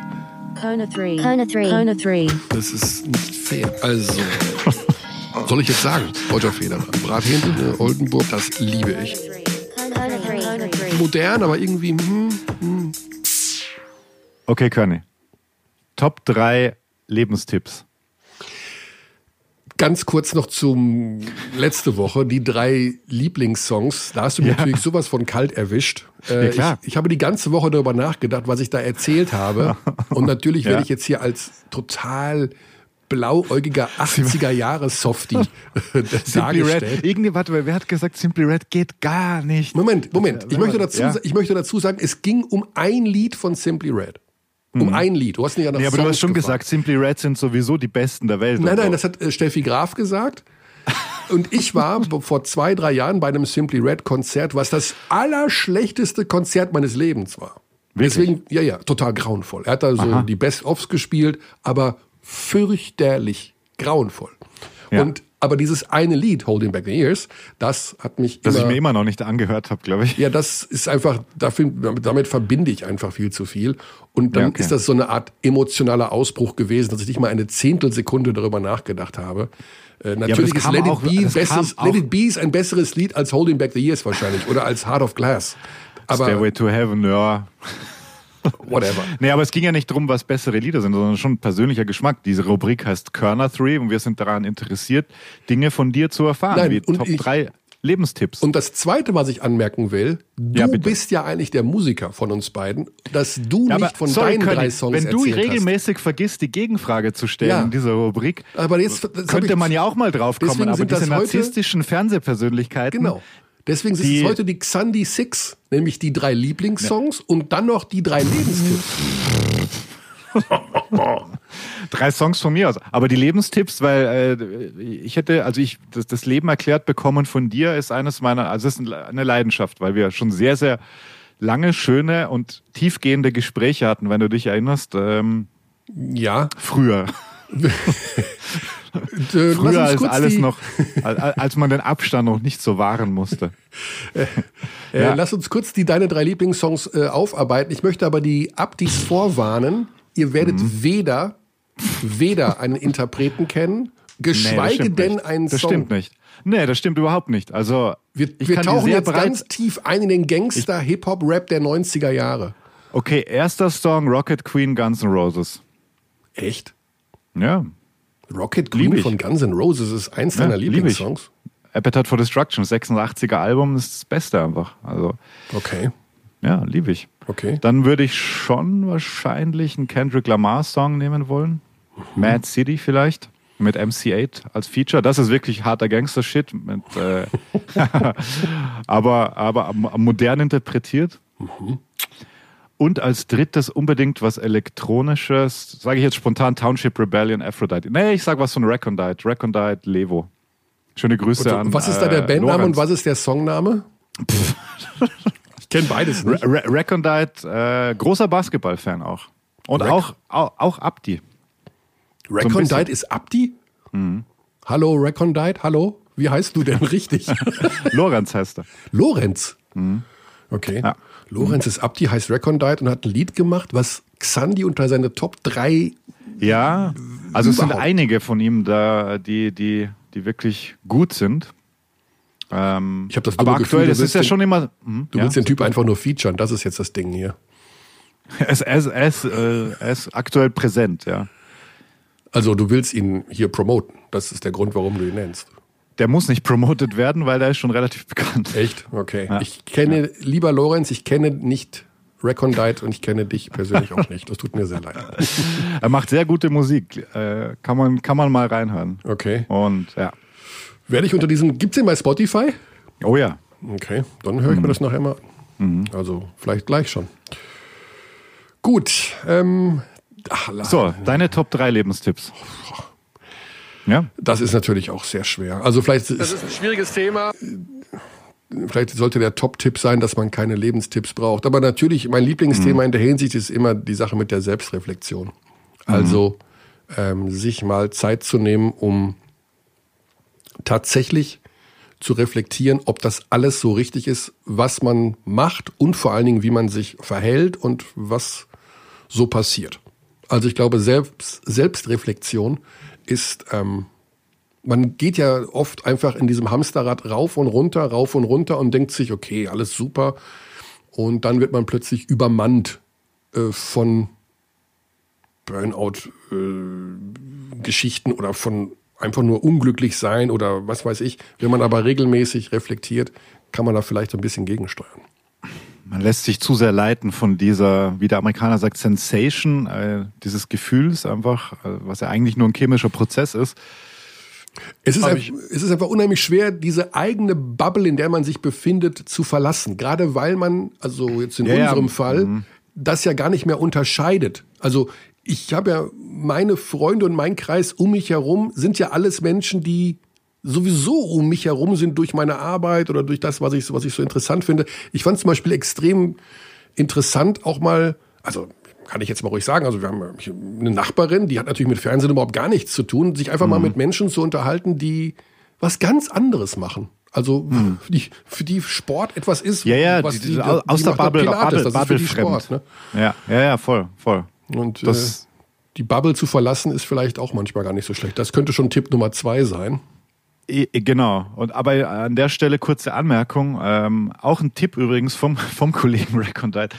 Kona 3. Kona 3. Kona 3. Das ist nicht fair. Also, soll ich jetzt sagen? Roger Federer. Brathähnchen, Oldenburg, das liebe ich. Modern, aber irgendwie. Hm, hm. Okay, Körny. Top 3 Lebenstipps. Ganz kurz noch zum letzte Woche, die drei Lieblingssongs. Da hast du mich ja. natürlich sowas von kalt erwischt. Äh, ja, klar. Ich, ich, habe die ganze Woche darüber nachgedacht, was ich da erzählt habe. Und natürlich ja. werde ich jetzt hier als total blauäugiger 80er Jahre Softie dargestellt. Red. Irgendwie, warte, wer hat gesagt, Simply Red geht gar nicht? Moment, Moment. Ich möchte dazu, ich möchte dazu sagen, es ging um ein Lied von Simply Red. Um mhm. ein Lied. Du hast nicht ja nach nee, aber Songs du hast schon gefragt. gesagt, Simply Red sind sowieso die Besten der Welt. Nein, nein, das hat äh, Steffi Graf gesagt. Und ich war vor zwei, drei Jahren bei einem Simply Red Konzert, was das allerschlechteste Konzert meines Lebens war. Wirklich? Deswegen, ja, ja, total grauenvoll. Er hat da so Aha. die Best-ofs gespielt, aber fürchterlich grauenvoll. Ja. Und aber dieses eine Lied, Holding Back the Years, das hat mich Das immer, ich mir immer noch nicht angehört habe, glaube ich. Ja, das ist einfach, dafür, damit verbinde ich einfach viel zu viel. Und dann Ja, okay. ist das so eine Art emotionaler Ausbruch gewesen, dass ich nicht mal eine Zehntelsekunde darüber nachgedacht habe. Äh, natürlich das ist Let It, auch- das besseres, Let It Be ist ein besseres Lied als Holding Back the Years wahrscheinlich oder als Heart of Glass. Aber Stairway to Heaven, ja. whatever. Nee, aber es ging ja nicht darum, was bessere Lieder sind, sondern schon persönlicher Geschmack. Diese Rubrik heißt Körner 3 und wir sind daran interessiert, Dinge von dir zu erfahren, Nein, wie Top ich- 3 Lebenstipps. Und das Zweite, was ich anmerken will, du Ja, bist ja eigentlich der Musiker von uns beiden, dass du Ja, nicht von sorry, deinen Conny, drei Songs Wenn du regelmäßig vergisst, die Gegenfrage zu stellen Ja. in dieser Rubrik, hast. Aber jetzt könnte man ja auch mal drauf kommen. Aber diese narzisstischen Fernsehpersönlichkeiten, Genau. Deswegen sind Die- es heute die Xandi Six, nämlich die drei Lieblingssongs und dann noch die drei Lebenstipps. drei Songs von mir aus. Aber die Lebenstipps, weil äh, ich hätte, also ich, das, das Leben erklärt bekommen von dir ist eines meiner, also es ist eine Leidenschaft, weil wir schon sehr, sehr lange, schöne und tiefgehende Gespräche hatten, wenn du dich erinnerst, ähm, Ja, früher. Äh, Früher als alles noch, als man den Abstand noch nicht so wahren musste. Äh, äh, ja. Lass uns kurz die deine drei Lieblingssongs äh, aufarbeiten. Ich möchte aber die Abdis vorwarnen. Ihr werdet mhm. weder, weder einen Interpreten kennen, geschweige nee, denn einen Song. Das stimmt nicht. Nee, das stimmt überhaupt nicht. Also wir, wir tauchen jetzt ganz tief ein in den Gangster Hip Hop Rap der 90er Jahre. Okay, erster Song Rocket Queen Guns N' Roses. Echt? Ja. Rocket Queen von Guns N' Roses ist eins deiner ja, Lieblingssongs. Appetite for Destruction, 86er Album, ist das Beste einfach. Also, okay. Ja, liebe ich. Okay. Dann würde ich schon wahrscheinlich einen Kendrick Lamar Song nehmen wollen. Mhm. Mad City vielleicht mit MC8 als Feature. Das ist wirklich harter Gangster-Shit, äh, aber, aber modern interpretiert. Mhm. Und als drittes unbedingt was Elektronisches, sage ich jetzt spontan Township Rebellion Aphrodite. Nee, ich sage was von Recondite. Recondite Levo. Schöne Grüße und, an. Was ist da der äh, Bandname und was ist der Songname? ich kenne beides nicht. Re Recondite, äh, großer Basketballfan auch. Und auch, auch, auch Abdi. Recondite so ist Abdi? Mhm. Hallo Recondite, hallo? Wie heißt du denn richtig? Lorenz heißt er. Lorenz? Mhm. Okay. Ja. Lorenz ist Abdi, heißt Recondite und hat ein Lied gemacht, was Xandi unter seine Top 3. Ja, also es sind einige von ihm da, die, die, die wirklich gut sind. Ähm, ich habe das aber aktuell Gefühl, ist ja schon immer. Hm, du willst den Typ einfach nur featuren, das ist jetzt das Ding hier. Er er ist, er ist, äh, er ist aktuell präsent, ja. Also du willst ihn hier promoten. Das ist der Grund, warum du ihn nennst. Der muss nicht promotet werden, weil der ist schon relativ bekannt. Echt? Okay. Ja. Ich kenne, ja. lieber Lorenz, ich kenne nicht Recondite und ich kenne dich persönlich auch nicht. Das tut mir sehr leid. er macht sehr gute Musik. Äh, kann, man, kann man mal reinhören. Okay. Und ja. Werde ich unter diesem. Gibt's den bei Spotify? Oh ja. Okay, dann höre ich mhm. mir das nachher mal an. Mhm. Also vielleicht gleich schon. Gut. Ähm, ach, so, deine Top 3 Lebenstipps. Ja. Das ist natürlich auch sehr schwer. Also vielleicht das ist ein schwieriges Thema. Vielleicht sollte der Top-Tipp sein, dass man keine Lebenstipps braucht. Aber natürlich, mein Lieblingsthema mhm. in der Hinsicht ist immer die Sache mit der Selbstreflexion. Also mhm. ähm, sich mal Zeit zu nehmen, um tatsächlich zu reflektieren, ob das alles so richtig ist, was man macht und vor allen Dingen, wie man sich verhält und was so passiert. Also ich glaube, Selbst, Selbstreflexion ist, ähm, man geht ja oft einfach in diesem Hamsterrad rauf und runter, rauf und runter und denkt sich, okay, alles super. Und dann wird man plötzlich übermannt äh, von Burnout-Geschichten äh, oder von einfach nur unglücklich sein oder was weiß ich. Wenn man aber regelmäßig reflektiert, kann man da vielleicht ein bisschen gegensteuern. Man lässt sich zu sehr leiten von dieser, wie der Amerikaner sagt, Sensation, äh, dieses Gefühls einfach, äh, was ja eigentlich nur ein chemischer Prozess ist. Es ist, einfach, es ist einfach unheimlich schwer, diese eigene Bubble, in der man sich befindet, zu verlassen. Gerade weil man, also jetzt in ja, unserem ja. Fall, mhm. das ja gar nicht mehr unterscheidet. Also ich habe ja meine Freunde und mein Kreis um mich herum sind ja alles Menschen, die sowieso um mich herum sind durch meine Arbeit oder durch das, was ich, was ich so interessant finde. Ich fand zum Beispiel extrem interessant auch mal, also kann ich jetzt mal ruhig sagen, also wir haben eine Nachbarin, die hat natürlich mit Fernsehen überhaupt gar nichts zu tun, sich einfach mhm. mal mit Menschen zu unterhalten, die was ganz anderes machen. Also mhm. für, die, für die Sport etwas ist, ja, ja, was die, die, die aus der Bubble, Pilates, Bubble, Bubble Sport, ne? Ja, ja, ja, voll, voll. Und das, äh, die Bubble zu verlassen ist vielleicht auch manchmal gar nicht so schlecht. Das könnte schon Tipp Nummer zwei sein. Genau. Und aber an der Stelle kurze Anmerkung. Ähm, auch ein Tipp übrigens vom, vom Kollegen Recondite.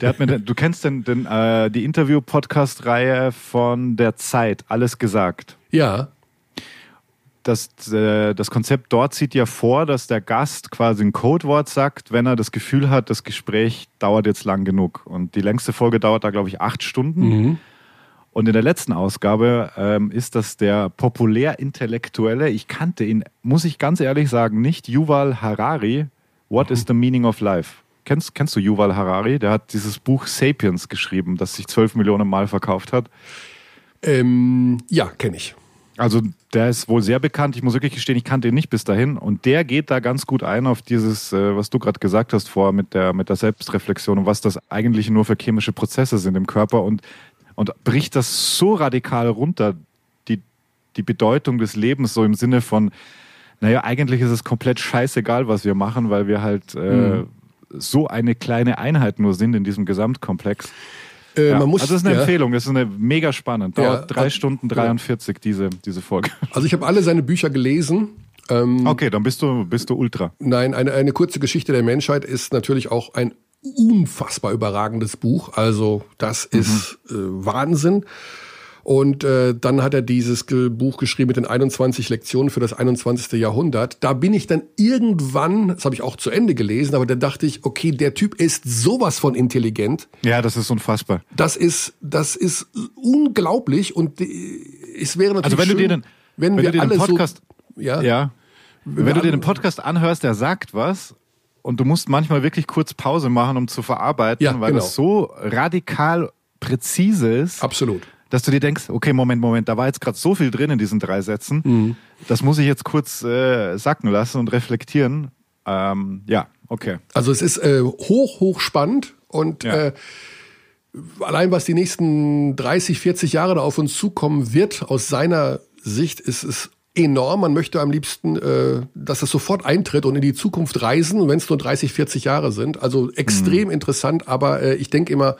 Der hat mir, den, du kennst den, den äh, die Interview-Podcast-Reihe von der Zeit, alles gesagt. Ja. Das, äh, das Konzept dort sieht ja vor, dass der Gast quasi ein Codewort sagt, wenn er das Gefühl hat, das Gespräch dauert jetzt lang genug. Und die längste Folge dauert da, glaube ich, acht Stunden. Mhm. Und in der letzten Ausgabe ähm, ist das der populär-intellektuelle, ich kannte ihn, muss ich ganz ehrlich sagen, nicht Yuval Harari, What is the Meaning of Life? Kennst, kennst du Yuval Harari? Der hat dieses Buch Sapiens geschrieben, das sich zwölf Millionen Mal verkauft hat. Ähm, ja, kenne ich. Also der ist wohl sehr bekannt. Ich muss wirklich gestehen, ich kannte ihn nicht bis dahin. Und der geht da ganz gut ein auf dieses, äh, was du gerade gesagt hast vor mit der, mit der Selbstreflexion und was das eigentlich nur für chemische Prozesse sind im Körper. Und und bricht das so radikal runter, die, die Bedeutung des Lebens so im Sinne von, naja, eigentlich ist es komplett scheißegal, was wir machen, weil wir halt äh, mhm. so eine kleine Einheit nur sind in diesem Gesamtkomplex. Äh, ja. muss, also das ist eine ja. Empfehlung, das ist eine mega spannend. Dauert ja, drei also, Stunden 43 diese, diese Folge. Also ich habe alle seine Bücher gelesen. Ähm, okay, dann bist du, bist du Ultra. Nein, eine, eine kurze Geschichte der Menschheit ist natürlich auch ein unfassbar überragendes Buch. Also das mhm. ist äh, Wahnsinn. Und äh, dann hat er dieses Buch geschrieben mit den 21 Lektionen für das 21. Jahrhundert. Da bin ich dann irgendwann, das habe ich auch zu Ende gelesen, aber da dachte ich, okay, der Typ ist sowas von intelligent. Ja, das ist unfassbar. Das ist, das ist unglaublich und äh, es wäre natürlich Also wenn schön, du dir den, wenn, wenn wir dir den Podcast, so, ja, ja, wenn, wenn du dir den Podcast anhörst, der sagt was und du musst manchmal wirklich kurz Pause machen, um zu verarbeiten, ja, weil genau. es so radikal präzise ist. Absolut dass du dir denkst, okay, Moment, Moment, da war jetzt gerade so viel drin in diesen drei Sätzen. Mhm. Das muss ich jetzt kurz äh, sacken lassen und reflektieren. Ähm, ja, okay. Also es ist äh, hoch, hoch spannend und ja. äh, allein was die nächsten 30, 40 Jahre da auf uns zukommen wird, aus seiner Sicht ist es enorm. Man möchte am liebsten, äh, dass das sofort eintritt und in die Zukunft reisen, wenn es nur 30, 40 Jahre sind. Also extrem mhm. interessant, aber äh, ich denke immer,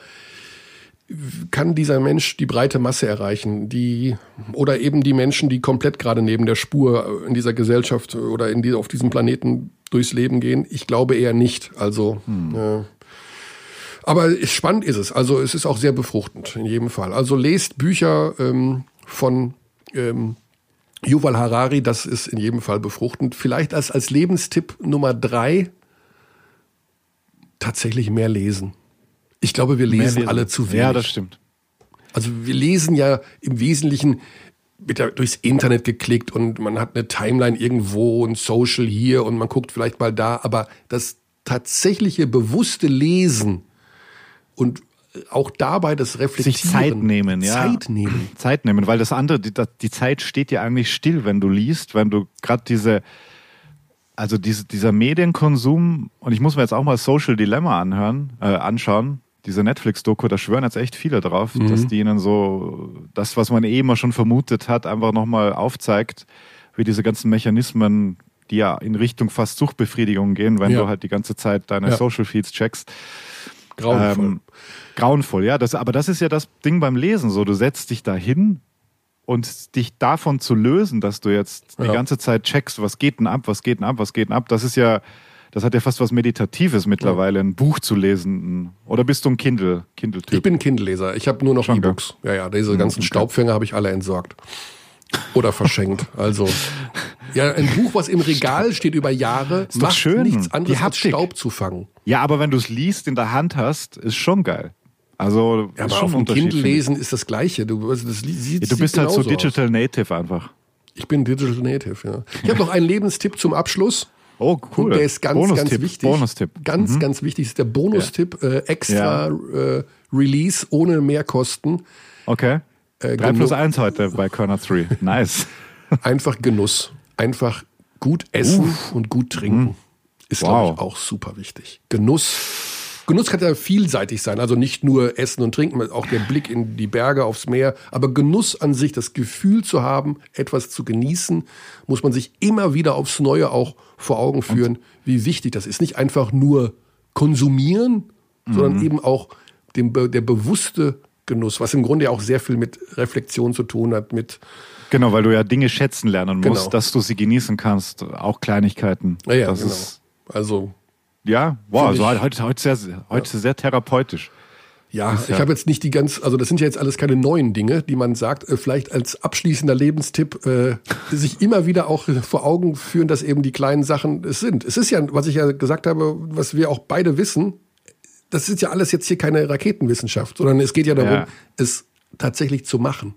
kann dieser Mensch die breite Masse erreichen, die oder eben die Menschen, die komplett gerade neben der Spur in dieser Gesellschaft oder in die, auf diesem Planeten durchs Leben gehen? Ich glaube eher nicht. Also, hm. äh, aber spannend ist es. Also es ist auch sehr befruchtend in jedem Fall. Also lest Bücher ähm, von ähm, Yuval Harari, das ist in jedem Fall befruchtend. Vielleicht als, als Lebenstipp Nummer drei tatsächlich mehr lesen. Ich glaube, wir lesen, lesen, alle zu wenig. Ja, das stimmt. Also wir lesen ja im Wesentlichen wird ja durchs Internet geklickt und man hat eine Timeline irgendwo und Social hier und man guckt vielleicht mal da, aber das tatsächliche bewusste Lesen und auch dabei das Reflektieren. Sich Zeit nehmen, ja. Zeit nehmen. Zeit nehmen, weil das andere, die, die Zeit steht ja eigentlich still, wenn du liest, wenn du gerade diese, also diese, dieser Medienkonsum, und ich muss mir jetzt auch mal Social Dilemma anhören, äh, anschauen, diese Netflix-Doku, da schwören jetzt echt viele drauf, mhm. dass die ihnen so das, was man eh immer schon vermutet hat, einfach nochmal aufzeigt, wie diese ganzen Mechanismen, die ja in Richtung fast Suchtbefriedigung gehen, wenn ja. du halt die ganze Zeit deine ja. Social Feeds checkst. Grauenvoll. Ähm, grauenvoll, ja. Das, aber das ist ja das Ding beim Lesen so. Du setzt dich da hin und dich davon zu lösen, dass du jetzt ja. die ganze Zeit checkst, was geht denn ab, was geht denn ab, was geht denn ab, das ist ja das hat ja fast was Meditatives mittlerweile, ein Buch zu lesen. Oder bist du ein Kindle, Kindle-Typ? Ich bin ein Kindle-Leser. Ich habe nur noch E-Books. Ja, ja, diese hm, ganzen okay. Staubfänger habe ich alle entsorgt. Oder verschenkt. Also, ja, ein Buch, was im Regal steht über Jahre, ist macht schön. nichts anderes als Staub zu fangen. Ja, aber wenn du es liest, in der Hand hast, ist schon geil. Also, ja, aber auf dem Kindle lesen ist das Gleiche. Du, also das sieht, ja, du bist halt so Digital aus. Native einfach. Ich bin Digital Native, ja. Ich habe noch einen Lebenstipp zum Abschluss. Oh, cool. Und der ist ganz, ganz wichtig. Bonustipp. Ganz, mhm. ganz wichtig ist der Bonustipp. Ja. Äh, extra äh, Release ohne Mehrkosten. Okay. Äh, 3 plus 1 heute bei Körner 3. Nice. Einfach Genuss. Einfach gut essen Uff. und gut trinken. Mhm. Ist, wow. glaube ich, auch super wichtig. Genuss Genuss kann ja vielseitig sein, also nicht nur Essen und Trinken, auch der Blick in die Berge, aufs Meer. Aber Genuss an sich, das Gefühl zu haben, etwas zu genießen, muss man sich immer wieder aufs Neue auch vor Augen führen, wie wichtig das ist. Nicht einfach nur konsumieren, mhm. sondern eben auch dem, der bewusste Genuss, was im Grunde ja auch sehr viel mit Reflexion zu tun hat, mit Genau, weil du ja Dinge schätzen lernen musst, genau. dass du sie genießen kannst, auch Kleinigkeiten. Ja, ja genau. also ja, wow, also heute, heute, sehr, heute ja. sehr therapeutisch. Ja, ich habe jetzt nicht die ganz, also das sind ja jetzt alles keine neuen Dinge, die man sagt, äh, vielleicht als abschließender Lebenstipp, äh, sich immer wieder auch vor Augen führen, dass eben die kleinen Sachen es sind. Es ist ja, was ich ja gesagt habe, was wir auch beide wissen, das ist ja alles jetzt hier keine Raketenwissenschaft, sondern es geht ja darum, ja. es tatsächlich zu machen.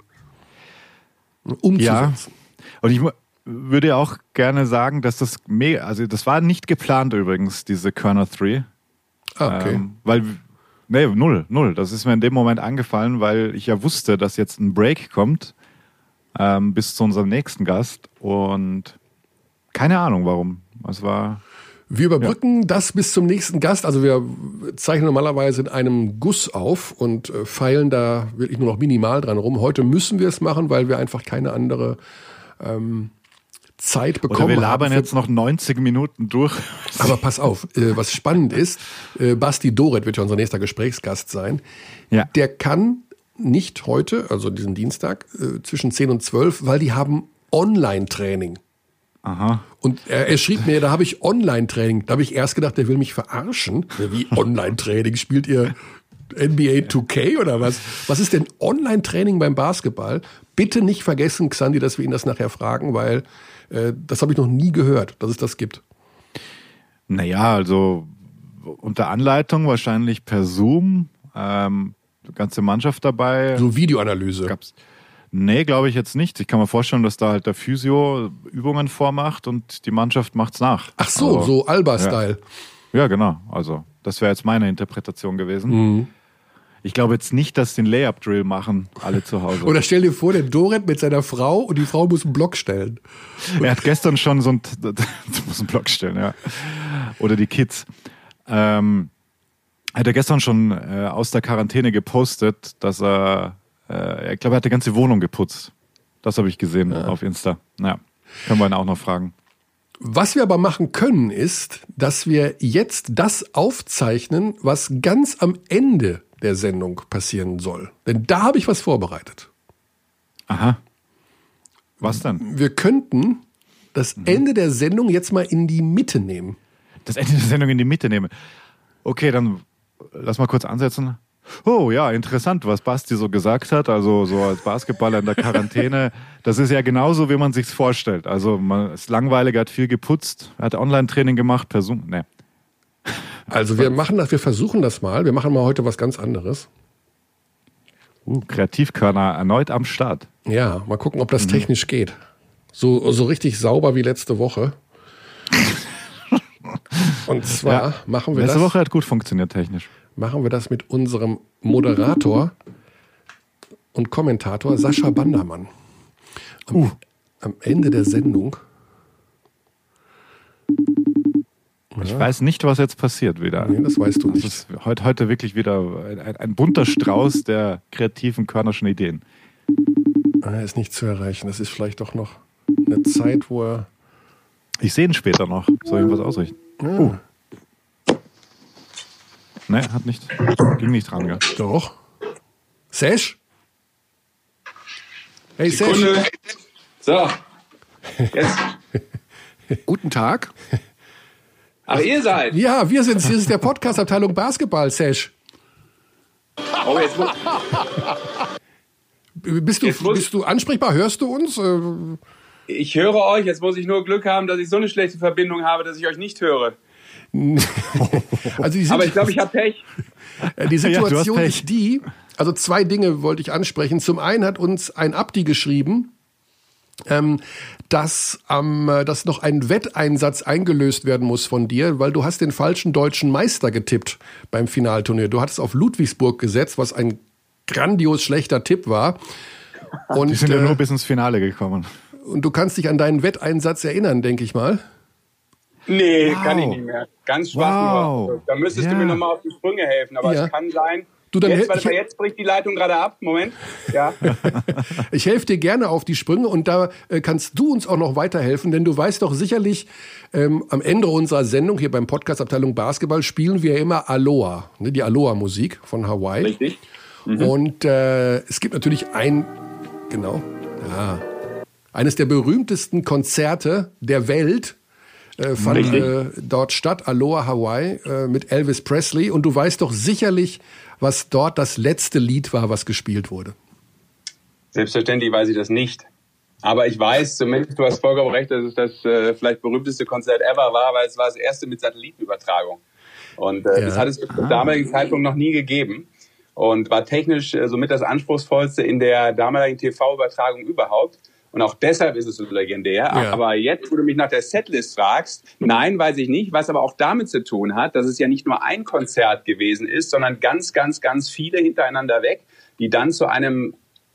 Umzusetzen. Ja. Und ich, würde auch gerne sagen, dass das mega, also das war nicht geplant übrigens, diese Körner 3. Ah, okay. Ähm, weil, nee, null, null. Das ist mir in dem Moment angefallen, weil ich ja wusste, dass jetzt ein Break kommt ähm, bis zu unserem nächsten Gast und keine Ahnung warum. Es war. Wir überbrücken ja. das bis zum nächsten Gast. Also wir zeichnen normalerweise in einem Guss auf und äh, feilen da wirklich nur noch minimal dran rum. Heute müssen wir es machen, weil wir einfach keine andere ähm, Zeit bekommen Oder wir labern jetzt noch 90 Minuten durch. Aber pass auf, äh, was spannend ist, äh, Basti Doret wird ja unser nächster Gesprächsgast sein. Ja. Der kann nicht heute, also diesen Dienstag, äh, zwischen 10 und 12, weil die haben Online-Training. Aha. Und er, er schrieb mir, da habe ich Online-Training. Da habe ich erst gedacht, der will mich verarschen. Wie Online-Training? Spielt ihr NBA 2K oder was? Was ist denn Online-Training beim Basketball? Bitte nicht vergessen, Xandi, dass wir ihn das nachher fragen, weil äh, das habe ich noch nie gehört, dass es das gibt. Naja, also unter Anleitung wahrscheinlich per Zoom, ähm, ganze Mannschaft dabei. So Videoanalyse. Gab's, Nee, glaube ich jetzt nicht. Ich kann mir vorstellen, dass da halt der Physio Übungen vormacht und die Mannschaft macht's nach. Ach so, also, so Alba-Style. Ja. ja. genau. Also, das wäre jetzt meine Interpretation gewesen. Mhm. Ich glaube jetzt nicht, dass sie den Layup-Drill machen, alle zu Hause. Oder stell dir vor, der Doret mit seiner Frau und die Frau muss einen Block stellen. Und er hat gestern schon so einen, muss einen Block stellen, ja. Oder die Kids. Ähm, hat er gestern schon äh, aus der Quarantäne gepostet, dass er äh, ich glaube, er hat die ganze Wohnung geputzt. Das habe ich gesehen ja. auf Insta. Naja, können wir ihn auch noch fragen. Was wir aber machen können, ist, dass wir jetzt das aufzeichnen, was ganz am Ende der Sendung passieren soll. Denn da habe ich was vorbereitet. Aha. Was dann? Wir könnten das mhm. Ende der Sendung jetzt mal in die Mitte nehmen. Das Ende der Sendung in die Mitte nehmen. Okay, dann lass mal kurz ansetzen. Oh ja, interessant, was Basti so gesagt hat. Also so als Basketballer in der Quarantäne, das ist ja genauso, wie man sich's vorstellt. Also man ist langweilig, hat viel geputzt, hat Online-Training gemacht, per Zoom. Nee. Also wir machen das, wir versuchen das mal. Wir machen mal heute was ganz anderes. Uh, Kreativkörner erneut am Start. Ja, mal gucken, ob das mhm. technisch geht. So, so richtig sauber wie letzte Woche. Und zwar ja, machen wir letzte das. Letzte Woche hat gut funktioniert technisch machen wir das mit unserem Moderator und Kommentator Sascha Bandermann. Am, uh. am Ende der Sendung. Ich ja. weiß nicht, was jetzt passiert wieder. Nee, das weißt du nicht. Das ist heute, heute wirklich wieder ein, ein bunter Strauß der kreativen körnerschen Ideen. Er ist nicht zu erreichen. Das ist vielleicht doch noch eine Zeit, wo er. Ich sehe ihn später noch. Soll ich ihm was ausrichten? Ja. Uh. Ne, hat nicht. Ging nicht dran, gell? Doch. Sesh? Hey, Sesh. So. Jetzt. Guten Tag. Ach, ihr seid? Ja, wir sind. Hier ist der Podcast-Abteilung Basketball, Sesh. Oh, jetzt muss. Bist du, muss bist du ansprechbar? Hörst du uns? Ich höre euch. Jetzt muss ich nur Glück haben, dass ich so eine schlechte Verbindung habe, dass ich euch nicht höre. also Aber ich glaube, ich habe Pech. Die Situation ja, ist die, also zwei Dinge wollte ich ansprechen. Zum einen hat uns ein Abdi geschrieben, ähm, dass, ähm, dass noch ein Wetteinsatz eingelöst werden muss von dir, weil du hast den falschen deutschen Meister getippt beim Finalturnier. Du hattest auf Ludwigsburg gesetzt, was ein grandios schlechter Tipp war. Und, Die sind ja äh, nur bis ins Finale gekommen. Und du kannst dich an deinen Wetteinsatz erinnern, denke ich mal. Nee, wow. kann ich nicht mehr. Ganz schwach wow. nur. Da müsstest ja. du mir nochmal auf die Sprünge helfen. Aber ja. es kann sein. Du, dann jetzt, warte mal, jetzt bricht die Leitung gerade ab. Moment. Ja. ich helfe dir gerne auf die Sprünge und da äh, kannst du uns auch noch weiterhelfen, denn du weißt doch sicherlich, ähm, am Ende unserer Sendung hier beim Podcast Abteilung Basketball spielen wir immer Aloha, ne, die Aloha-Musik von Hawaii. Richtig. Mhm. Und äh, es gibt natürlich ein, genau, ja, eines der berühmtesten Konzerte der Welt äh, fand äh, dort statt, Aloha Hawaii, äh, mit Elvis Presley. Und du weißt doch sicherlich, was dort das letzte Lied war, was gespielt wurde. Selbstverständlich weiß ich das nicht. Aber ich weiß zumindest, du hast vollkommen recht, dass es das äh, vielleicht berühmteste Konzert ever war, weil es war das erste mit Satellitenübertragung. Und äh, ja. das hat es zum damaligen Zeitpunkt noch nie gegeben und war technisch äh, somit das anspruchsvollste in der damaligen TV-Übertragung überhaupt. Und auch deshalb ist es so legendär. Ja. Aber jetzt, wo du mich nach der Setlist fragst, nein, weiß ich nicht. Was aber auch damit zu tun hat, dass es ja nicht nur ein Konzert gewesen ist, sondern ganz, ganz, ganz viele hintereinander weg, die dann zu einem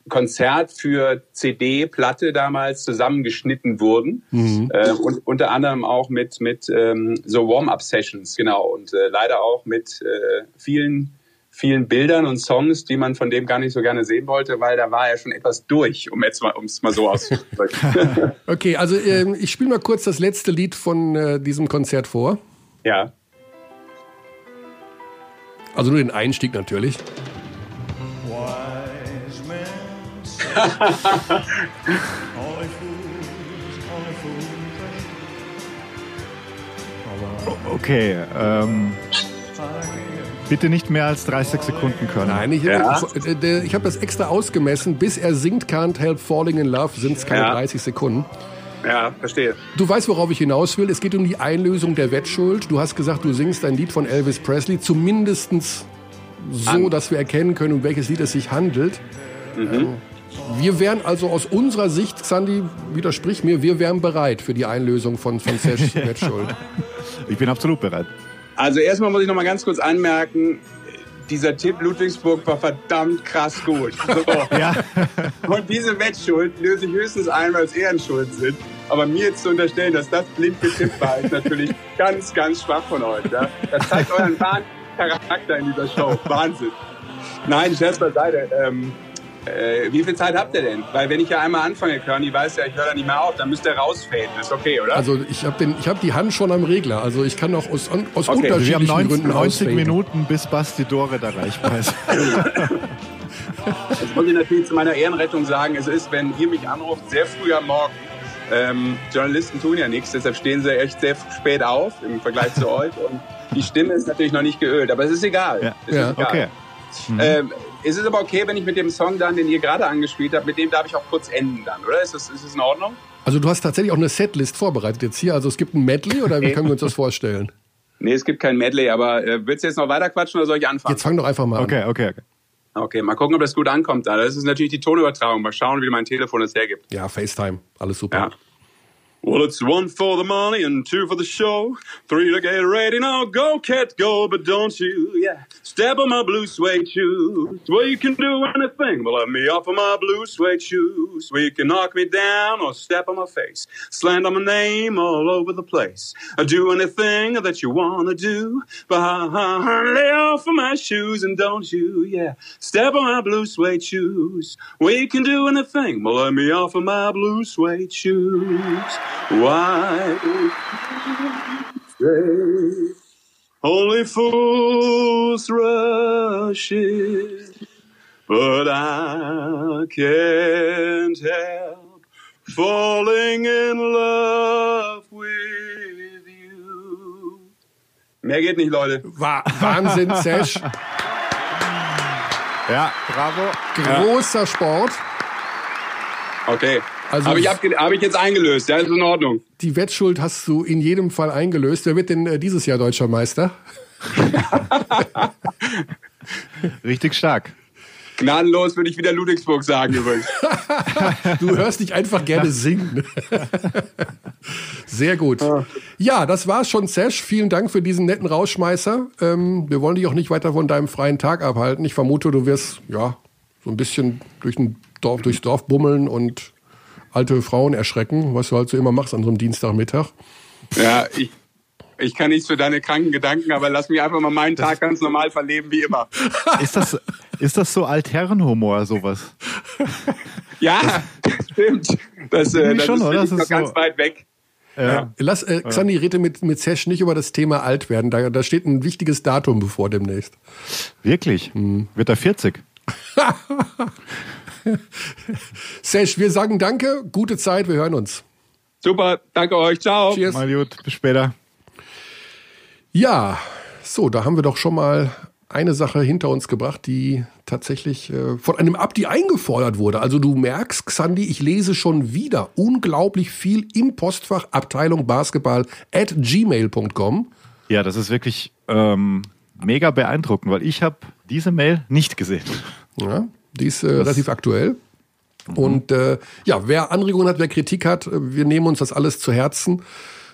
Konzert für CD, Platte damals zusammengeschnitten wurden. Mhm. Äh, und unter anderem auch mit, mit ähm, so Warm-up-Sessions, genau. Und äh, leider auch mit äh, vielen, vielen Bildern und Songs, die man von dem gar nicht so gerne sehen wollte, weil da war er schon etwas durch, um jetzt mal, es mal so auszudrücken. okay, also ähm, ich spiele mal kurz das letzte Lied von äh, diesem Konzert vor. Ja. Also nur den Einstieg natürlich. okay, ähm, bitte nicht mehr als 30 Sekunden können. Nein, ich, ja. ich, äh, ich habe das extra ausgemessen. Bis er singt Can't Help Falling in Love sind es keine ja. 30 Sekunden. Ja, verstehe. Du weißt, worauf ich hinaus will. Es geht um die Einlösung der Wettschuld. Du hast gesagt, du singst ein Lied von Elvis Presley, zumindest so, An dass wir erkennen können, um welches Lied es sich handelt. Mhm. Ähm, wir wären also aus unserer Sicht, Sandy, widersprich mir, wir wären bereit für die Einlösung von, von Sesh Wettschuld. Ich bin absolut bereit. Also erstmal muss ich noch mal ganz kurz anmerken, dieser Tipp Ludwigsburg war verdammt krass gut. So. ja. Und diese Wettschuld löse ich höchstens ein, weil es Ehrenschuld sind. Aber mir jetzt zu unterstellen, dass das blind getippt war, ist natürlich ganz, ganz schwach von euch. Ja? Das zeigt euren wahren Charakter in dieser Show. Wahnsinn. Nein, Scherz beiseite. Ähm, äh, wie viel Zeit habt ihr denn? Weil wenn ich ja einmal anfange, Körny weiß ja, ich höre da nicht mehr auf, dann müsst ihr rausfaden. Ist okay, oder? Also ich habe hab die Hand schon am Regler. Also ich kann auch aus, aus okay. unterschiedlichen Wir haben 90, Gründen 90 ausfaden. Minuten, bis Basti Dore erreichbar ist. Jetzt muss ich natürlich zu meiner Ehrenrettung sagen, es ist, wenn ihr mich anruft, sehr früh am Morgen. Ähm, Journalisten tun ja nichts, deshalb stehen sie echt sehr spät auf im Vergleich zu euch. Und die Stimme ist natürlich noch nicht geölt, aber es ist egal. Ja, es ja egal. okay. Mhm. Ähm, ist es aber okay, wenn ich mit dem Song dann, den ihr gerade angespielt habt, mit dem darf ich auch kurz enden dann, oder? Ist das, ist das in Ordnung? Also du hast tatsächlich auch eine Setlist vorbereitet jetzt hier. Also es gibt ein Medley oder wie können wir uns das vorstellen? Nee, es gibt kein Medley, aber äh, willst du jetzt noch weiter quatschen oder soll ich anfangen? Jetzt fang doch einfach mal an. Okay, okay, okay. Okay, mal gucken, ob das gut ankommt. Das ist natürlich die Tonübertragung. Mal schauen, wie mein Telefon es hergibt. Ja, FaceTime. Alles super. Ja. Well, it's one for the money and two for the show. Three to get ready now. Go, cat, go, but don't you, yeah, step on my blue suede shoes. Well, you can do anything but let me off of my blue suede shoes. Well, you can knock me down or step on my face. Slander my name all over the place. I do anything that you want to do. But lay off of my shoes and don't you, yeah, step on my blue suede shoes. Well, you can do anything but let me off of my blue suede shoes. Why say only fools rush in, but I can't help falling in love with you. Mehr geht nicht, Leute. Wahnsinn, Sesh. Ja, bravo. Großer ja. Sport. Okay. Also habe ich, hab ich jetzt eingelöst, ja, ist in Ordnung. Die Wettschuld hast du in jedem Fall eingelöst. Wer wird denn äh, dieses Jahr deutscher Meister? Richtig stark. Gnadenlos würde ich wieder Ludwigsburg sagen übrigens. du hörst dich einfach gerne singen. Sehr gut. Ja, das war's schon, Sesh. Vielen Dank für diesen netten Rausschmeißer. Ähm, wir wollen dich auch nicht weiter von deinem freien Tag abhalten. Ich vermute, du wirst ja so ein bisschen durch ein Dorf, durchs Dorf bummeln und alte Frauen erschrecken, was du halt so immer machst an so einem Dienstagmittag. Ja, ich, ich kann nichts für deine kranken Gedanken, aber lass mich einfach mal meinen Tag ganz normal verleben wie immer. Ist das, ist das so Altherrenhumor, sowas? ja, das stimmt. Das, äh, das schon, ist, oder? Das ist noch so ganz weit weg. Ja. Ja. Lass, äh, Xandi, rede mit, mit Sesh nicht über das Thema alt werden. Da, da steht ein wichtiges Datum bevor demnächst. Wirklich? Hm. Wird er 40? Sesh, wir sagen danke, gute Zeit, wir hören uns. Super, danke euch, ciao. Cheers. Mal gut, bis später. Ja, so, da haben wir doch schon mal eine Sache hinter uns gebracht, die tatsächlich äh, von einem Abdi eingefordert wurde. Also du merkst, Xandi, ich lese schon wieder unglaublich viel im Postfach Abteilung Basketball at gmail.com. Ja, das ist wirklich ähm, mega beeindruckend, weil ich habe diese Mail nicht gesehen. Ja, die ist äh, relativ aktuell. Mhm. Und äh, ja, wer Anregungen hat, wer Kritik hat, äh, wir nehmen uns das alles zu Herzen.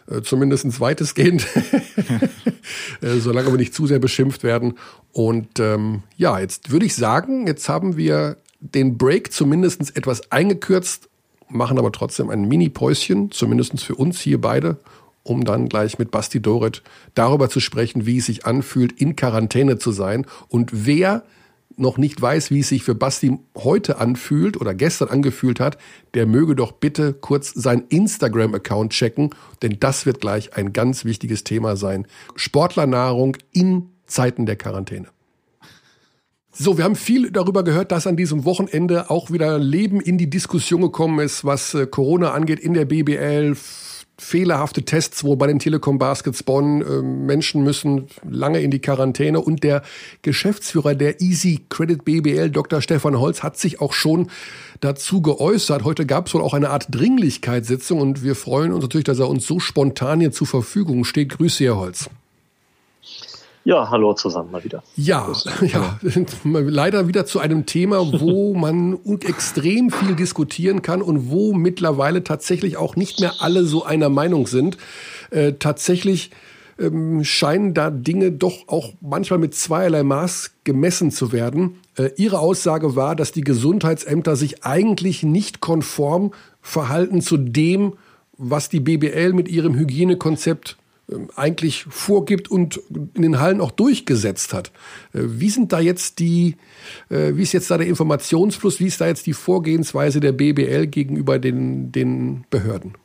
Äh, zumindest weitestgehend, äh, solange wir nicht zu sehr beschimpft werden. Und ähm, ja, jetzt würde ich sagen, jetzt haben wir den Break zumindest etwas eingekürzt, machen aber trotzdem ein Mini-Päuschen, zumindest für uns hier beide, um dann gleich mit Basti Doret darüber zu sprechen, wie es sich anfühlt, in Quarantäne zu sein und wer noch nicht weiß, wie es sich für Basti heute anfühlt oder gestern angefühlt hat, der möge doch bitte kurz sein Instagram-Account checken, denn das wird gleich ein ganz wichtiges Thema sein. Sportlernahrung in Zeiten der Quarantäne. So, wir haben viel darüber gehört, dass an diesem Wochenende auch wieder Leben in die Diskussion gekommen ist, was äh, Corona angeht in der BBL fehlerhafte Tests, wo bei den Telekom Baskets Bonn äh, Menschen müssen lange in die Quarantäne und der Geschäftsführer der Easy Credit BBL, Dr. Stefan Holz, hat sich auch schon dazu geäußert. Heute gab es wohl auch eine Art Dringlichkeitssitzung und wir freuen uns natürlich, dass er uns so spontan hier zur Verfügung steht. Grüße, Herr Holz. Ja, hallo zusammen mal wieder. Ja, ja, leider wieder zu einem Thema, wo man extrem viel diskutieren kann und wo mittlerweile tatsächlich auch nicht mehr alle so einer Meinung sind. Äh, tatsächlich ähm, scheinen da Dinge doch auch manchmal mit zweierlei Maß gemessen zu werden. Äh, ihre Aussage war, dass die Gesundheitsämter sich eigentlich nicht konform verhalten zu dem, was die BBL mit ihrem Hygienekonzept eigentlich vorgibt und in den Hallen auch durchgesetzt hat. Äh, wie sind da jetzt die, äh, wie ist jetzt da der Informationsfluss, wie ist da jetzt die Vorgehensweise der BBL gegenüber den, den Behörden?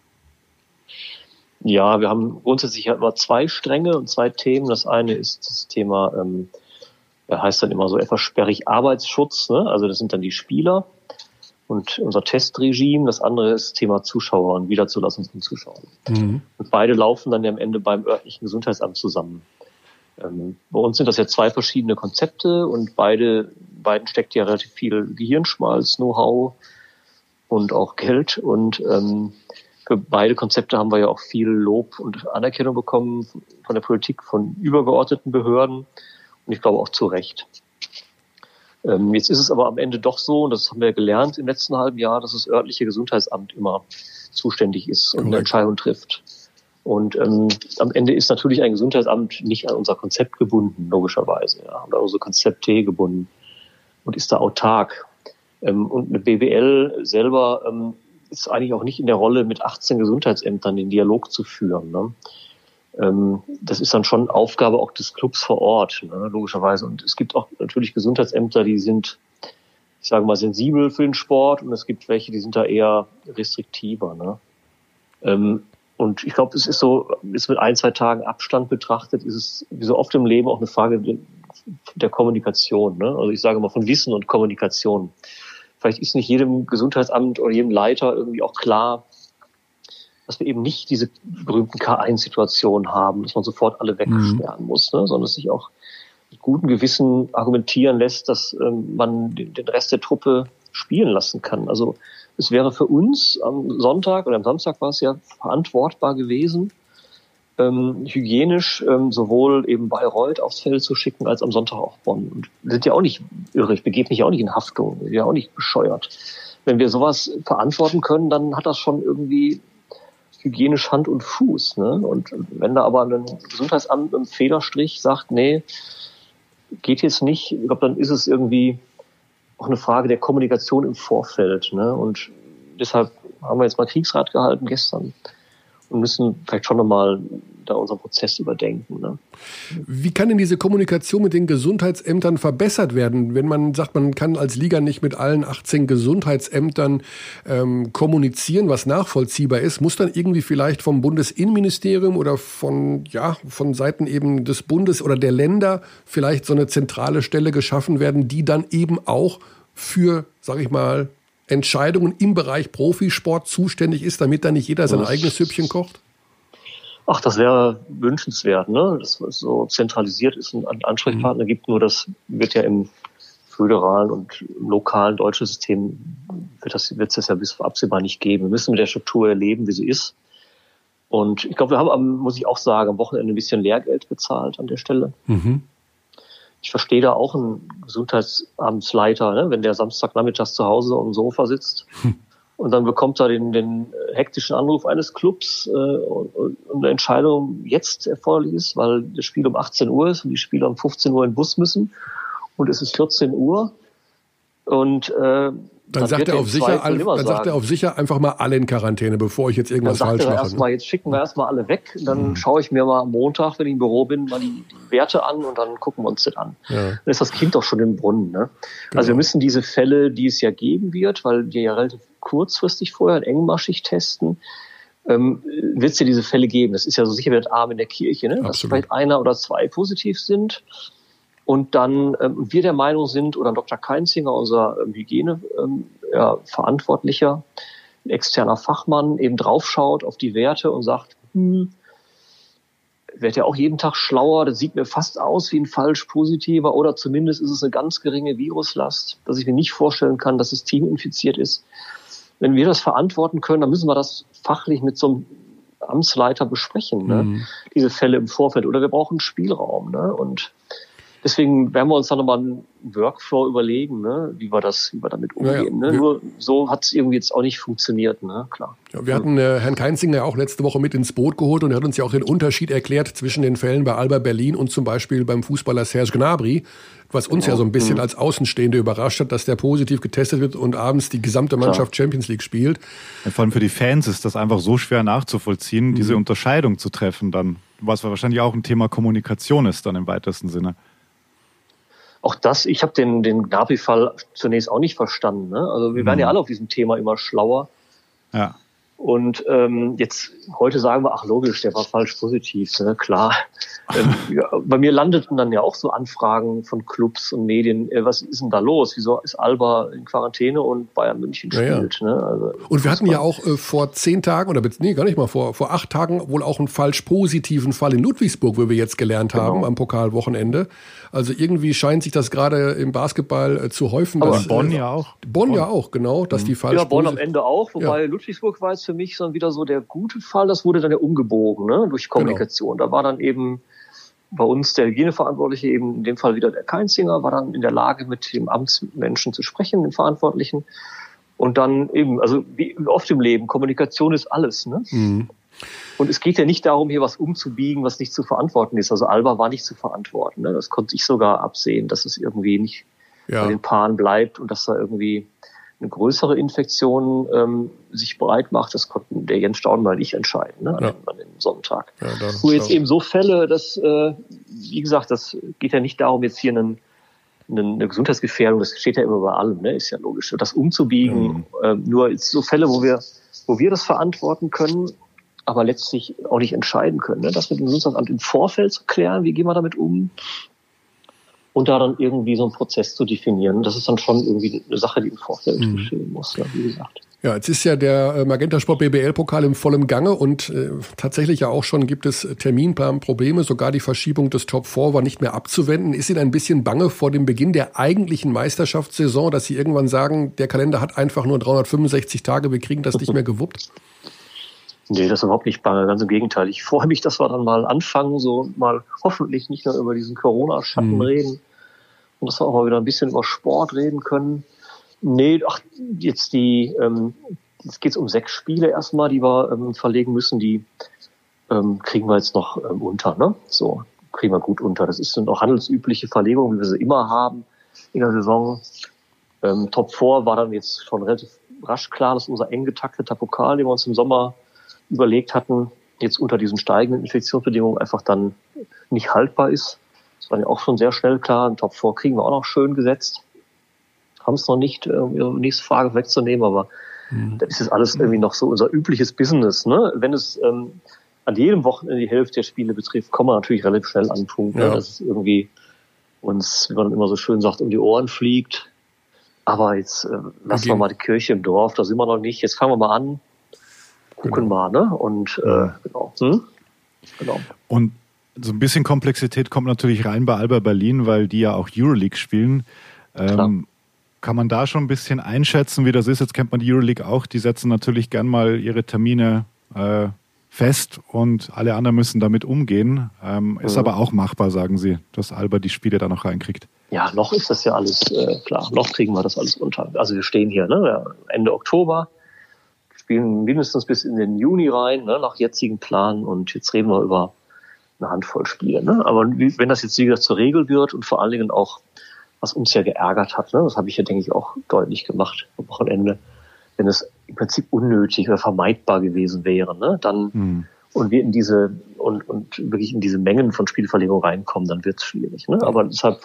Ja, wir haben grundsätzlich immer zwei Stränge und zwei Themen. Das eine ist das Thema, ähm, heißt dann immer so etwas sperrig Arbeitsschutz. Ne? Also das sind dann die Spieler und unser Testregime. Das andere ist Thema Zuschauer und Wiederzulassung von Zuschauern. Mhm. Und beide laufen dann ja am Ende beim örtlichen Gesundheitsamt zusammen. Ähm, bei uns sind das ja zwei verschiedene Konzepte und beide, beiden steckt ja relativ viel Gehirnschmalz, Know-how und auch Geld. Und ähm, für beide Konzepte haben wir ja auch viel Lob und Anerkennung bekommen von der Politik, von übergeordneten Behörden und ich glaube auch zu Recht. Ähm, jetzt ist es aber am Ende doch so, und das haben wir gelernt im letzten halben Jahr, dass das örtliche Gesundheitsamt immer zuständig ist und eine Entscheidung trifft. Und ähm, am Ende ist natürlich ein Gesundheitsamt nicht an unser Konzept gebunden, logischerweise, ja, oder unsere Konzepte gebunden und ist da autark. Ähm, und eine BWL selber ähm, ist eigentlich auch nicht in der Rolle, mit 18 Gesundheitsämtern den Dialog zu führen. Ne? Ähm, das ist dann schon Aufgabe auch des Clubs vor Ort, ne, logischerweise. Und es gibt auch natürlich Gesundheitsämter, die sind, ich sage mal, sensibel für den Sport und es gibt welche, die sind da eher restriktiver. Ne? Ähm, und ich glaube, es ist so, ist mit ein, zwei Tagen Abstand betrachtet, ist es wie so oft im Leben auch eine Frage der Kommunikation. Ne? Also ich sage mal von Wissen und Kommunikation. Vielleicht ist nicht jedem Gesundheitsamt oder jedem Leiter irgendwie auch klar, dass wir eben nicht diese berühmten K1-Situationen haben, dass man sofort alle wegsperren mhm. muss, ne, sondern dass sich auch mit gutem Gewissen argumentieren lässt, dass ähm, man den, Rest der Truppe spielen lassen kann. Also es wäre für uns am Sonntag oder am Samstag war es ja verantwortbar gewesen, ähm, hygienisch ähm, sowohl eben Bayreuth aufs Feld zu schicken, als am Sonntag auch Bonn. Und wir sind ja auch nicht irre, ich begebe mich auch nicht in Haftung, wir sind ja auch nicht bescheuert. Wenn wir sowas verantworten können, dann hat das schon irgendwie hygienisch Hand und Fuß. Ne? Und wenn da aber ein Gesundheitsamt im Fehlerstrich sagt, nee, geht jetzt nicht, ich glaube, dann ist es irgendwie auch eine Frage der Kommunikation im Vorfeld. Ne? Und deshalb haben wir jetzt mal Kriegsrat gehalten gestern und müssen vielleicht schon nochmal da unseren Prozess überdenken. Ne? Wie kann denn diese Kommunikation mit den Gesundheitsämtern verbessert werden, wenn man sagt, man kann als Liga nicht mit allen 18 Gesundheitsämtern ähm, kommunizieren, was nachvollziehbar ist? Muss dann irgendwie vielleicht vom Bundesinnenministerium oder von, ja, von Seiten eben des Bundes oder der Länder vielleicht so eine zentrale Stelle geschaffen werden, die dann eben auch für, sag ich mal, Entscheidungen im Bereich Profisport zuständig ist, damit da nicht jeder sein eigenes Süppchen kocht? Ach, das wäre wünschenswert, ne? dass es so zentralisiert ist und einen Ansprechpartner mhm. gibt. Nur das wird ja im föderalen und lokalen deutschen System wird das wird es ja bis absehbar nicht geben. Wir müssen mit der Struktur erleben, wie sie ist. Und ich glaube, wir haben, am, muss ich auch sagen, am Wochenende ein bisschen Lehrgeld bezahlt an der Stelle. Mhm. Ich verstehe da auch einen Gesundheitsamtsleiter, ne, wenn der Samstagnachmittags zu Hause auf dem Sofa sitzt. und dann bekommt er den, den hektischen Anruf eines Clubs äh, und, und eine Entscheidung jetzt erforderlich ist, weil das Spiel um 18 Uhr ist und die Spieler um 15 Uhr in den Bus müssen und es ist 14 Uhr, Und äh, dann, sagt er auf sicher, dann sagen, sagt er auf sicher einfach mal alle in Quarantäne, bevor ich jetzt irgendwas dann falsch mache. Erstmal, jetzt schicken wir erstmal alle weg. Dann mhm. schaue ich mir mal am Montag, wenn ich im Büro bin, mal die, die Werte an und dann gucken wir uns das an. Ja. Dann ist das Kind doch schon im Brunnen. Ne? Genau. Also wir müssen diese Fälle, die es ja geben wird, weil wir ja relativ kurzfristig vorher engmaschig testen, ähm, wird es ja diese Fälle geben. Das ist ja so sicher wie das Arm in der Kirche, ne? dass vielleicht einer oder zwei positiv sind und dann ähm, wir der Meinung sind, oder Dr. Keinzinger, unser ähm, Hygieneverantwortlicher, ähm, ja, externer Fachmann, eben draufschaut auf die Werte und sagt, hm, wird ja auch jeden Tag schlauer, das sieht mir fast aus wie ein falsch positiver oder zumindest ist es eine ganz geringe Viruslast, dass ich mir nicht vorstellen kann, dass das Team infiziert ist. Wenn wir das verantworten können, dann müssen wir das fachlich mit so einem Amtsleiter besprechen, ne? Mhm. diese Fälle im Vorfeld. Oder wir brauchen Spielraum. Ne? Und Deswegen werden wir uns da nochmal einen Workflow überlegen, ne, wie wir das, wie wir damit umgehen. Ja, ja. Ne? Nur so hat es irgendwie jetzt auch nicht funktioniert, ne? Klar. Ja, wir hatten äh, Herrn Keinzinger ja auch letzte Woche mit ins Boot geholt und er hat uns ja auch den Unterschied erklärt zwischen den Fällen bei Alba Berlin und zum Beispiel beim Fußballer Serge Gnabry, was uns ja so ein bisschen mhm. als Außenstehende überrascht hat, dass der positiv getestet wird und abends die gesamte Mannschaft Klar. Champions League spielt. vor allem für die Fans ist das einfach so schwer nachzuvollziehen, mhm. diese Unterscheidung zu treffen dann, was wahrscheinlich auch ein Thema Kommunikation ist dann im weitesten Sinne auch das, ich habe den, den Gnabry-Fall zunächst auch nicht verstanden. Ne? Also wir werden ja mhm. alle auf diesem Thema immer schlauer. Ja. Und ähm, jetzt heute sagen wir, ach logisch, der war falsch positiv, ne? klar. ähm, ja, bei mir landeten dann ja auch so Anfragen von Clubs und Medien, äh, was ist denn da los? Wieso ist Alba in Quarantäne und Bayern München spielt? Ja, ja. Ne? Also, und wir hatten ja auch äh, vor zehn Tagen, oder nee, gar nicht mal, vor, vor acht Tagen wohl auch einen falsch positiven Fall in Ludwigsburg, wo wir jetzt gelernt genau. haben am Pokalwochenende. Also irgendwie scheint sich das gerade im Basketball äh, zu häufen. Aber dass, Bonn äh, ja auch. Bonn, Bonn, ja auch, genau, dass mhm. die falsch Ja, Bonn am Ende auch, wobei Ludwigsburg war jetzt für mich so wieder so der gute Fall, das wurde dann ja umgebogen ne, durch genau. Kommunikation. Genau. Da war dann eben bei uns der Hygieneverantwortliche eben in dem Fall wieder der Keinzinger, war dann in der Lage, mit dem Amtsmenschen zu sprechen, den Verantwortlichen. Und dann eben, also wie oft im Leben, Kommunikation ist alles. Ne? Mhm. Und es geht ja nicht darum, hier was umzubiegen, was nicht zu verantworten ist. Also Alba war nicht zu verantworten. Ne? Das konnte ich sogar absehen, dass es irgendwie nicht ja. bei den Paaren bleibt und dass da irgendwie eine größere Infektion ähm, sich breit macht, das konnten der Jens Staudenmeier nicht entscheiden ne, an, ja. dem, an dem Sonntag. Ja, Nur jetzt eben so Fälle, dass, äh, wie gesagt, das geht ja nicht darum, jetzt hier einen, einen, eine Gesundheitsgefährdung, das steht ja immer bei allem, ne, ist ja logisch, das umzubiegen. Mhm. Äh, nur jetzt so Fälle, wo wir, wo wir das verantworten können, aber letztlich auch nicht entscheiden können. Ne? Das mit dem Gesundheitsamt im Vorfeld zu klären, wie gehen wir damit um, und da dann irgendwie so einen Prozess zu definieren. Das ist dann schon irgendwie eine Sache, die im Vorfeld mhm. geschehen muss, ja, wie gesagt. Ja, jetzt ist ja der äh, Magenta Sport BBL-Pokal im vollen Gange und äh, tatsächlich ja auch schon gibt es Terminplanprobleme. Sogar die Verschiebung des Top 4 war nicht mehr abzuwenden. Ist Ihnen ein bisschen bange vor dem Beginn der eigentlichen Meisterschaftssaison, dass Sie irgendwann sagen, der Kalender hat einfach nur 365 Tage, wir kriegen das nicht mehr gewuppt? Nee, das ist überhaupt nicht bange, ganz im Gegenteil. Ich freue mich, dass wir dann mal anfangen, so mal hoffentlich nicht nur über diesen Corona-Schatten mhm. reden und dass wir auch mal wieder ein bisschen über Sport reden können. Nee, ach, jetzt die, ähm, jetzt geht's um sechs Spiele erstmal, die wir ähm, verlegen müssen, die ähm, kriegen wir jetzt noch ähm, unter, ne? So, kriegen wir gut unter. Das ist noch handelsübliche Verlegung, wie wir sie immer haben in der Saison. Ähm, Top 4 war dann jetzt schon relativ rasch klar, dass unser eng getakteter Pokal, den wir uns im Sommer überlegt hatten, jetzt unter diesen steigenden Infektionsbedingungen einfach dann nicht haltbar ist. Das war ja auch schon sehr schnell klar. Ein Top 4 kriegen wir auch noch schön gesetzt. Haben es noch nicht, äh, um Ihre nächste Frage wegzunehmen, aber mhm. das ist jetzt alles irgendwie noch so unser übliches Business. Ne? Wenn es ähm, an jedem Wochenende die Hälfte der Spiele betrifft, kommen wir natürlich relativ schnell an den Punkt, ne? ja. ne? dass es irgendwie uns, wie man immer so schön sagt, um die Ohren fliegt. Aber jetzt äh, lassen wir mal die Kirche im Dorf, da sind wir noch nicht. Jetzt fangen wir mal an gucken genau. mal, ne? Und äh, genau. Hm? genau. Und so ein bisschen Komplexität kommt natürlich rein bei Alba Berlin, weil die ja auch Euroleague spielen. Ähm, kann man da schon ein bisschen einschätzen, wie das ist? Jetzt kennt man die Euroleague auch. Die setzen natürlich gern mal ihre Termine äh, fest und alle anderen müssen damit umgehen. Ähm, ist mhm. aber auch machbar, sagen Sie, dass Alba die Spiele da noch reinkriegt. Ja, noch ist das ja alles äh, klar. Noch kriegen wir das alles unter. Also wir stehen hier ne, Ende Oktober spielen mindestens bis in den Juni rein, ne, nach jetzigen Plan. Und jetzt reden wir über eine Handvoll Spiele. Ne? Aber wenn das jetzt, wie gesagt, zur Regel wird und vor allen Dingen auch was uns ja geärgert hat. Ne? Das habe ich ja, denke ich, auch deutlich gemacht am Wochenende. Wenn es im Prinzip unnötig oder vermeidbar gewesen wäre, ne? dann mhm. und wir in diese und, und wirklich in diese Mengen von Spielverlegung reinkommen, dann wird es schwierig. Ne? Aber deshalb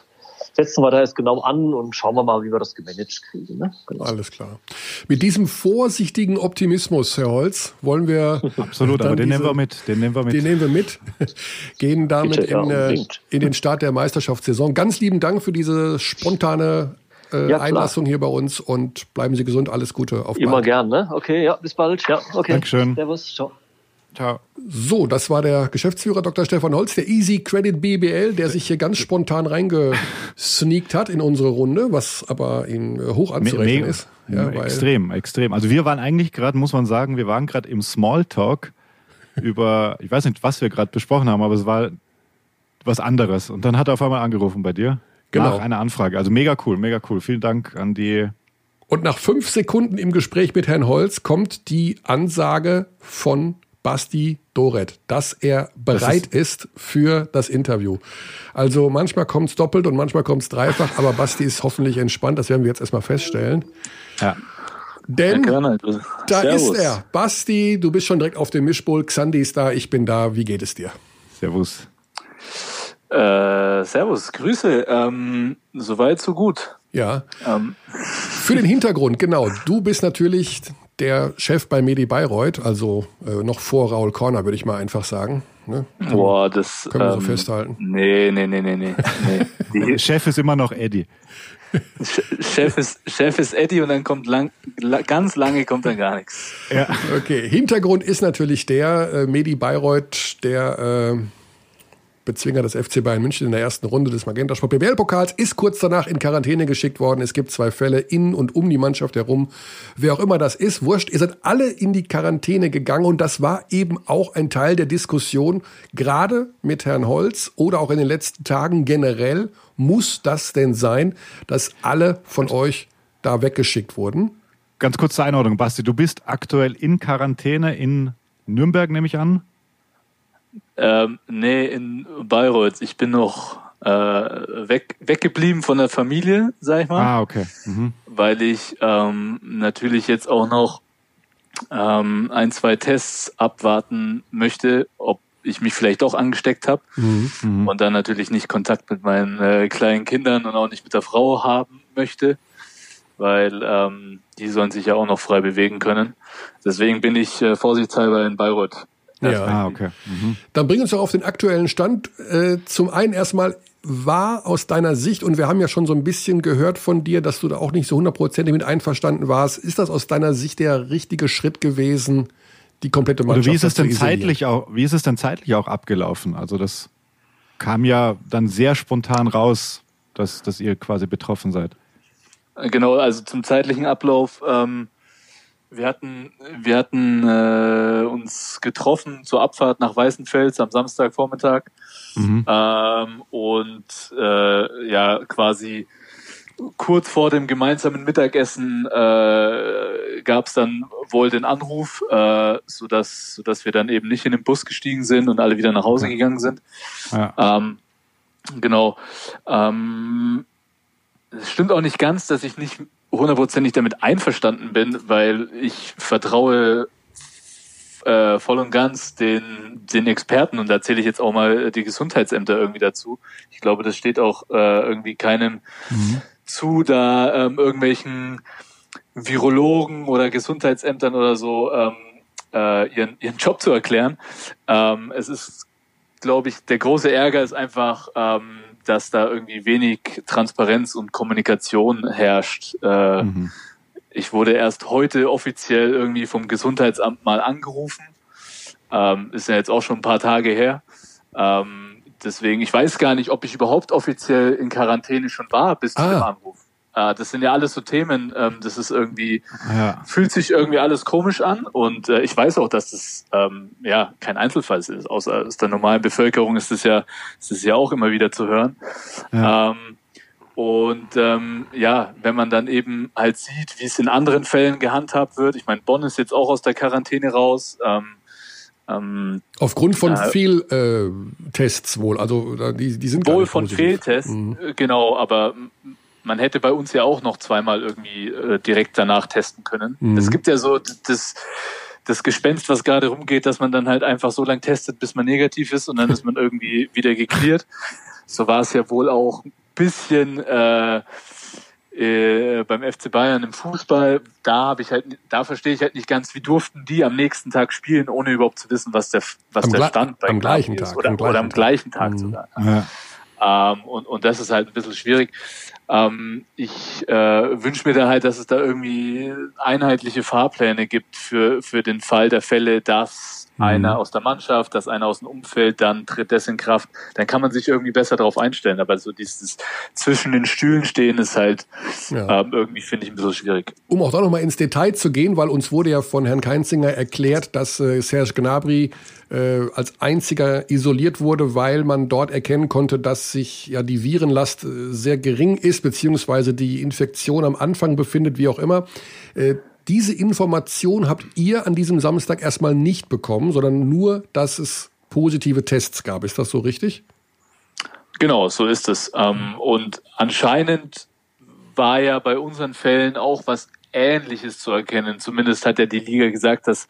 setzen wir da jetzt genau an und schauen wir mal, wie wir das gemanagt kriegen. Ne? Genau. Alles klar. Mit diesem vorsichtigen Optimismus, Herr Holz, wollen wir. Absolut, aber den diese, nehmen wir mit. Den nehmen wir mit. Den nehmen wir mit. Gehen damit Bitte, in, ja, äh, in den Start der Meisterschaftssaison. Ganz lieben Dank für diese spontane äh, ja, Einlassung hier bei uns und bleiben Sie gesund. Alles Gute. Auf Immer bald. gern, ne? Okay, ja, bis bald. Ja, okay. Dankeschön. Servus, ciao. Ciao. So, das war der Geschäftsführer Dr. Stefan Holz, der Easy Credit BBL, der sich hier ganz spontan reingesneakt hat in unsere Runde, was aber ihm hoch anzurechnen Me ist. Ja, extrem, extrem. Also wir waren eigentlich gerade, muss man sagen, wir waren gerade im Smalltalk über, ich weiß nicht, was wir gerade besprochen haben, aber es war was anderes. Und dann hat er auf einmal angerufen bei dir. Genau. Nach einer Anfrage. Also mega cool, mega cool. Vielen Dank an die und nach fünf Sekunden im Gespräch mit Herrn Holz kommt die Ansage von Basti Doret, dass er bereit ist, ist, für das Interview. Also manchmal kommt es doppelt und manchmal kommt es dreifach, aber Basti ist hoffentlich entspannt. Das werden wir jetzt erstmal feststellen. Ja. Denn ja, da Servus. ist er. Basti, du bist schon direkt auf dem Mischpult. Xandi ist da, ich bin da. Wie geht es dir? Servus. Äh, servus, Grüße. Ähm, soweit, so gut. Ja. Ähm. Für den Hintergrund, genau. Du bist natürlich der Chef bei Medi Bayreuth, also äh, noch vor Raul Korner, würde ich mal einfach sagen. Ne? Boah, das können wir ähm, so festhalten. Nee, nee, nee, nee, nee. nee. Chef ist immer noch Eddie. Chef ist, Chef ist Eddie und dann kommt lang, ganz lange kommt dann gar nichts. Ja. Okay, Hintergrund ist natürlich der, äh, Medi Bayreuth, der äh, Bezwinger des FC Bayern München in der ersten Runde des Magenta Sport BBL Pokals ist kurz danach in Quarantäne geschickt worden. Es gibt zwei Fälle in und um die Mannschaft herum. Wer auch immer das ist, wurscht, ihr seid alle in die Quarantäne gegangen und das war eben auch ein Teil der Diskussion, gerade mit Herrn Holz oder auch in den letzten Tagen generell. Muss das denn sein, dass alle von euch da weggeschickt wurden? Ganz kurz zur Einordnung, Basti, du bist aktuell in Quarantäne in Nürnberg, nehme ich an. Ähm, nee, in Bayreuth. Ich bin noch äh, weg, weggeblieben von der Familie, sag ich mal. Ah, okay. Mhm. Weil ich ähm, natürlich jetzt auch noch ähm, ein, zwei Tests abwarten möchte, ob ich mich vielleicht auch angesteckt habe mhm. mhm. und dann natürlich nicht Kontakt mit meinen äh, kleinen Kindern und auch nicht mit der Frau haben möchte, weil ähm, die sollen sich ja auch noch frei bewegen können. Deswegen bin ich äh, vorsichtshalber in Bayreuth ja, ah, okay. Mhm. Dann bring uns doch auf den aktuellen Stand. Äh, zum einen erstmal, war aus deiner Sicht, und wir haben ja schon so ein bisschen gehört von dir, dass du da auch nicht so hundertprozentig mit einverstanden warst, ist das aus deiner Sicht der richtige Schritt gewesen, die komplette Mannschaft Oder wie ist es denn zeitlich auch, wie ist es denn zeitlich auch abgelaufen? Also das kam ja dann sehr spontan raus, dass, dass ihr quasi betroffen seid. Genau, also zum zeitlichen Ablauf, ähm, wir hatten, wir hatten äh, uns getroffen zur Abfahrt nach Weißenfels am Samstagvormittag mhm. ähm, und äh, ja quasi kurz vor dem gemeinsamen Mittagessen äh, gab es dann wohl den Anruf, äh, so dass so dass wir dann eben nicht in den Bus gestiegen sind und alle wieder nach Hause gegangen sind. Ja. Ähm, genau. Ähm, es stimmt auch nicht ganz, dass ich nicht hundertprozentig damit einverstanden bin, weil ich vertraue äh, voll und ganz den, den Experten und da zähle ich jetzt auch mal die Gesundheitsämter irgendwie dazu. Ich glaube, das steht auch äh, irgendwie keinem mhm. zu, da ähm, irgendwelchen Virologen oder Gesundheitsämtern oder so ähm, äh, ihren, ihren Job zu erklären. Ähm, es ist, glaube ich, der große Ärger ist einfach, ähm, dass da irgendwie wenig Transparenz und Kommunikation herrscht. Äh, mhm. Ich wurde erst heute offiziell irgendwie vom Gesundheitsamt mal angerufen. Ähm, ist ja jetzt auch schon ein paar Tage her. Ähm, deswegen, ich weiß gar nicht, ob ich überhaupt offiziell in Quarantäne schon war bis ah. zu dem Anruf. Äh, das sind ja alles so Themen, ähm, das ist irgendwie, ja. fühlt sich irgendwie alles komisch an und äh, ich weiß auch, dass das ähm, ja kein Einzelfall ist. Außer aus der normalen Bevölkerung ist es ja, ist es ja auch immer wieder zu hören. Ja. Ähm, und ähm, ja, wenn man dann eben halt sieht, wie es in anderen Fällen gehandhabt wird, ich meine, Bonn ist jetzt auch aus der Quarantäne raus. Ähm, ähm, Aufgrund von äh, Fehltests wohl, also die, die sind wohl von Fehltests, mhm. genau, aber man hätte bei uns ja auch noch zweimal irgendwie äh, direkt danach testen können. Mhm. Es gibt ja so das, das Gespenst, was gerade rumgeht, dass man dann halt einfach so lange testet, bis man negativ ist und dann ist man irgendwie wieder geklärt. So war es ja wohl auch ein bisschen äh, äh, beim FC Bayern im Fußball. Da habe ich halt, da verstehe ich halt nicht ganz, wie durften die am nächsten Tag spielen, ohne überhaupt zu wissen, was der, was am der Stand bei am gleichen ist Tag, oder, am gleichen oder am gleichen Tag, Tag mhm. sogar. Ja. Ähm, und, und das ist halt ein bisschen schwierig. Ähm, ich äh, wünsche mir da halt, dass es da irgendwie einheitliche Fahrpläne gibt für, für den Fall der Fälle, dass. Einer aus der Mannschaft, dass einer aus dem Umfeld, dann tritt das in Kraft. Dann kann man sich irgendwie besser darauf einstellen. Aber so dieses zwischen den Stühlen stehen ist halt ja. ähm, irgendwie, finde ich, ein bisschen schwierig. Um auch da nochmal ins Detail zu gehen, weil uns wurde ja von Herrn Keinzinger erklärt, dass äh, Serge Gnabry äh, als einziger isoliert wurde, weil man dort erkennen konnte, dass sich ja die Virenlast äh, sehr gering ist, beziehungsweise die Infektion am Anfang befindet, wie auch immer. Äh, diese Information habt ihr an diesem Samstag erstmal nicht bekommen, sondern nur, dass es positive Tests gab. Ist das so richtig? Genau, so ist es. Ähm, und anscheinend war ja bei unseren Fällen auch was Ähnliches zu erkennen. Zumindest hat ja die Liga gesagt, dass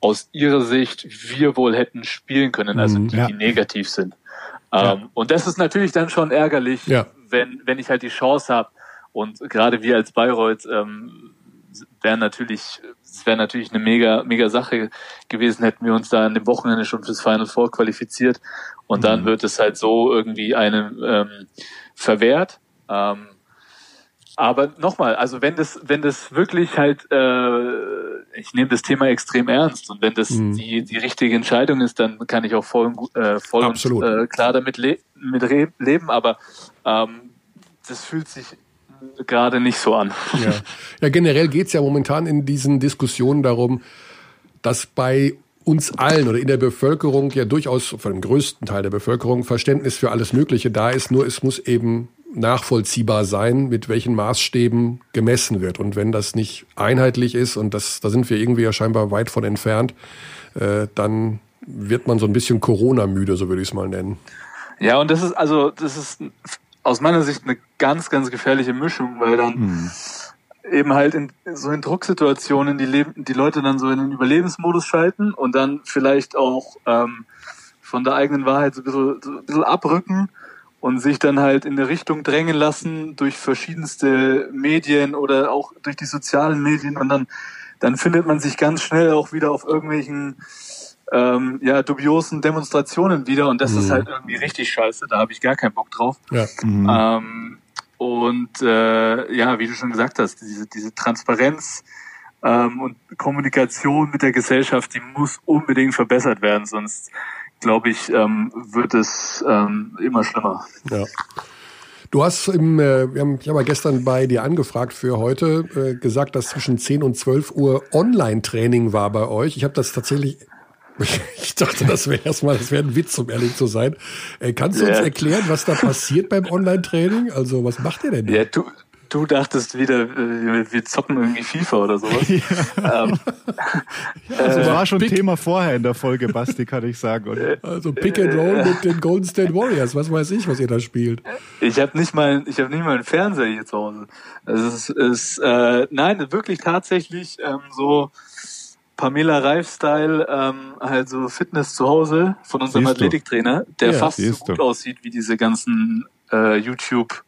aus ihrer Sicht wir wohl hätten spielen können, also mhm, die, ja. die negativ sind. Ja. Ähm, und das ist natürlich dann schon ärgerlich, ja. wenn, wenn ich halt die Chance habe. Und gerade wir als Bayreuth ähm, wären natürlich, es wäre natürlich eine mega, mega Sache gewesen, hätten wir uns da an dem Wochenende schon fürs Final Four qualifiziert. Und dann mhm. wird es halt so irgendwie einem ähm, verwehrt. Ähm, aber nochmal, also wenn das, wenn das wirklich halt, äh, ich nehme das Thema extrem ernst und wenn das mhm. die, die richtige Entscheidung ist, dann kann ich auch voll, äh, voll und äh, klar damit le mit leben. Aber ähm, das fühlt sich gerade nicht so an. Ja, ja generell geht's ja momentan in diesen Diskussionen darum, dass bei uns allen oder in der Bevölkerung ja durchaus von dem größten Teil der Bevölkerung Verständnis für alles Mögliche da ist, nur es muss eben nachvollziehbar sein, mit welchen Maßstäben gemessen wird. Und wenn das nicht einheitlich ist, und das, da sind wir irgendwie ja scheinbar weit von entfernt, äh, dann wird man so ein bisschen Corona-müde, so würde ich es mal nennen. Ja, und das ist also, das ist aus meiner Sicht eine ganz, ganz gefährliche Mischung, weil dann hm. eben halt in so in Drucksituationen die, Leben, die Leute dann so in den Überlebensmodus schalten und dann vielleicht auch ähm, von der eigenen Wahrheit so ein bisschen, so ein bisschen abrücken und sich dann halt in eine Richtung drängen lassen durch verschiedenste Medien oder auch durch die sozialen Medien und dann, dann findet man sich ganz schnell auch wieder auf irgendwelchen ähm, ja, dubiosen Demonstrationen wieder und das mhm. ist halt irgendwie richtig scheiße, da habe ich gar keinen Bock drauf. Ja. Mhm. Ähm, und äh, ja, wie du schon gesagt hast, diese, diese Transparenz ähm, und Kommunikation mit der Gesellschaft, die muss unbedingt verbessert werden, sonst glaube ich, ähm, wird es ähm, immer schlimmer. Ja. Du hast im, äh, wir haben, ich habe gestern bei dir angefragt für heute, äh, gesagt, dass zwischen 10 und 12 Uhr Online-Training war bei euch. Ich habe das tatsächlich, ich dachte, das wäre erstmal, das wäre ein Witz, um ehrlich zu sein. Äh, kannst du uns erklären, was da passiert beim Online-Training? Also, was macht ihr denn? Ja, du, Du dachtest wieder, äh, wir zocken irgendwie FIFA oder sowas. Ja. Ähm, ja, also äh, war schon Pick, Thema vorher in der Folge, Basti, kann ich sagen. Oder? Also Pick and Roll mit den Golden State Warriors, was weiß ich, was ihr da spielt. Ich habe nicht mal, ich habe nicht mal einen Fernseher hier zu Hause. Es ist, ist äh, nein, wirklich tatsächlich ähm, so Pamela Reif-Style, ähm, halt so Fitness zu Hause von unserem Athletiktrainer, der ja, fast so gut du. aussieht wie diese ganzen äh, YouTube-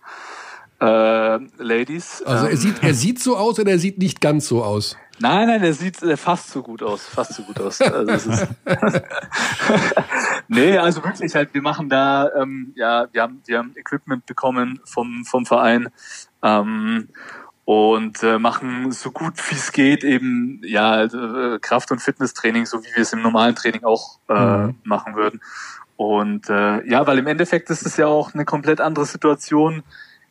äh, Ladies. Also er sieht, er sieht so aus oder er sieht nicht ganz so aus? Nein, nein, er sieht äh, fast so gut aus, fast so gut aus. Also ist nee, also wirklich halt, wir machen da, ähm, ja, wir haben, wir haben Equipment bekommen vom, vom Verein ähm, und äh, machen so gut wie es geht eben ja also, Kraft- und Fitnesstraining, so wie wir es im normalen Training auch äh, mhm. machen würden. Und äh, ja, weil im Endeffekt ist es ja auch eine komplett andere Situation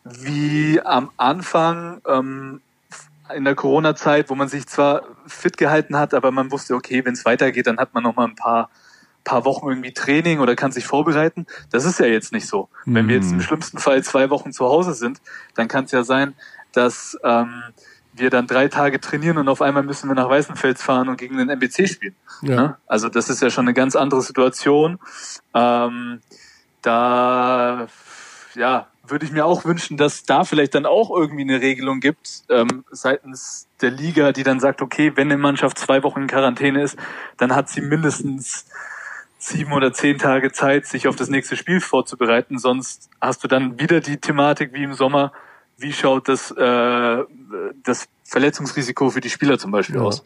wie am Anfang ähm, in der Corona-Zeit, wo man sich zwar fit gehalten hat, aber man wusste, okay, wenn es weitergeht, dann hat man noch mal ein paar paar Wochen irgendwie Training oder kann sich vorbereiten. Das ist ja jetzt nicht so. Wenn wir jetzt im mhm. schlimmsten Fall zwei Wochen zu Hause sind, dann kann es ja sein, dass ähm, wir dann drei Tage trainieren und auf einmal müssen wir nach Weißenfels fahren und gegen den MBC spielen. Ja. Ne? Also das ist ja schon eine ganz andere Situation. Ähm, da ja, würde ich mir auch wünschen, dass da vielleicht dann auch irgendwie eine Regelung gibt ähm, seitens der Liga, die dann sagt, okay, wenn eine Mannschaft zwei Wochen in Quarantäne ist, dann hat sie mindestens sieben oder zehn Tage Zeit, sich auf das nächste Spiel vorzubereiten. Sonst hast du dann wieder die Thematik wie im Sommer, wie schaut das, äh, das Verletzungsrisiko für die Spieler zum Beispiel ja. aus?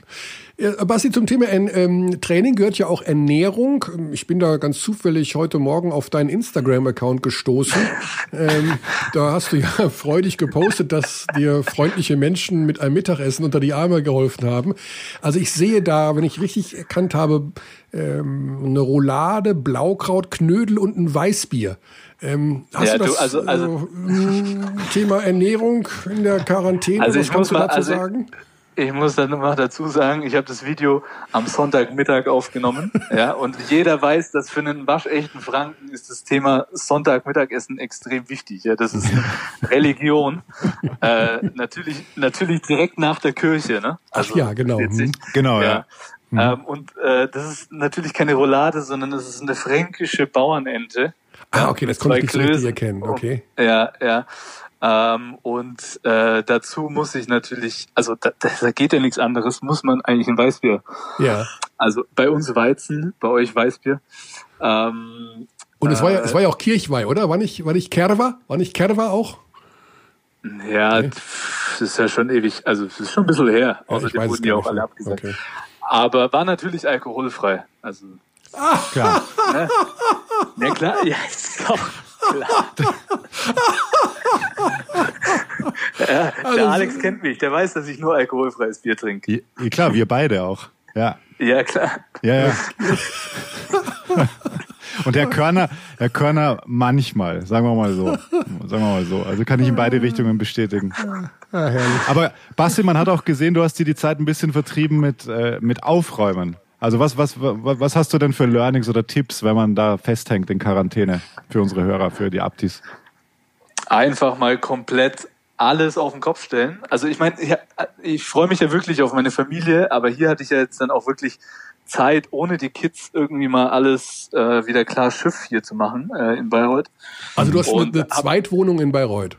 Ja, Basti, zum Thema ähm, Training gehört ja auch Ernährung. Ich bin da ganz zufällig heute Morgen auf deinen Instagram-Account gestoßen. ähm, da hast du ja freudig gepostet, dass dir freundliche Menschen mit einem Mittagessen unter die Arme geholfen haben. Also ich sehe da, wenn ich richtig erkannt habe, ähm, eine Roulade, Blaukraut, Knödel und ein Weißbier. Ähm, hast ja, du das du, also, also, äh, Thema Ernährung in der Quarantäne? Also was ich muss mal, also sagen? Ich, ich muss dann noch dazu sagen, ich habe das Video am Sonntagmittag aufgenommen, ja, und jeder weiß, dass für einen waschechten Franken ist das Thema Sonntagmittagessen extrem wichtig. Ja, das ist Religion. äh, natürlich, natürlich direkt nach der Kirche, ne? Also, Ach ja, genau. Witzig. Genau, ja. ja. Mhm. Ähm, und äh, das ist natürlich keine Roulade, sondern das ist eine fränkische Bauernente. Ah, okay, das konnte ich nicht so richtig erkennen. Okay. Ja, ja. Ähm, und äh, dazu muss ich natürlich, also da, da geht ja nichts anderes, muss man eigentlich ein Weißbier. Ja. Also bei uns Weizen, bei euch Weißbier. Ähm, und es war ja, es war ja auch Kirchweih, oder? War nicht, war nicht Kerwa? War nicht Kerwa auch? Ja, okay. das ist ja schon ewig, also es ist schon ein bisschen her. Ja, Außerdem wurden ja auch alle abgesagt. Okay. Aber war natürlich alkoholfrei. Also Ach, klar. Ne? Na klar, ja, ist doch klar. Ja, also, der Alex kennt mich, der weiß, dass ich nur alkoholfreies Bier trinke. Ja, klar, wir beide auch. Ja. Ja, klar. Ja, ja. Und Herr Körner, Herr Körner manchmal, sagen wir mal so. Sagen wir mal so. Also kann ich in beide Richtungen bestätigen. Ja, Aber Basti, man hat auch gesehen, du hast dir die Zeit ein bisschen vertrieben mit, äh, mit Aufräumen. Also was, was, was hast du denn für Learnings oder Tipps, wenn man da festhängt in Quarantäne für unsere Hörer, für die Aptis? Einfach mal komplett alles auf den Kopf stellen. Also ich meine, ich, ich freue mich ja wirklich auf meine Familie, aber hier hatte ich ja jetzt dann auch wirklich Zeit, ohne die Kids irgendwie mal alles äh, wieder klar Schiff hier zu machen äh, in Bayreuth. Also du hast Und eine Zweitwohnung in Bayreuth.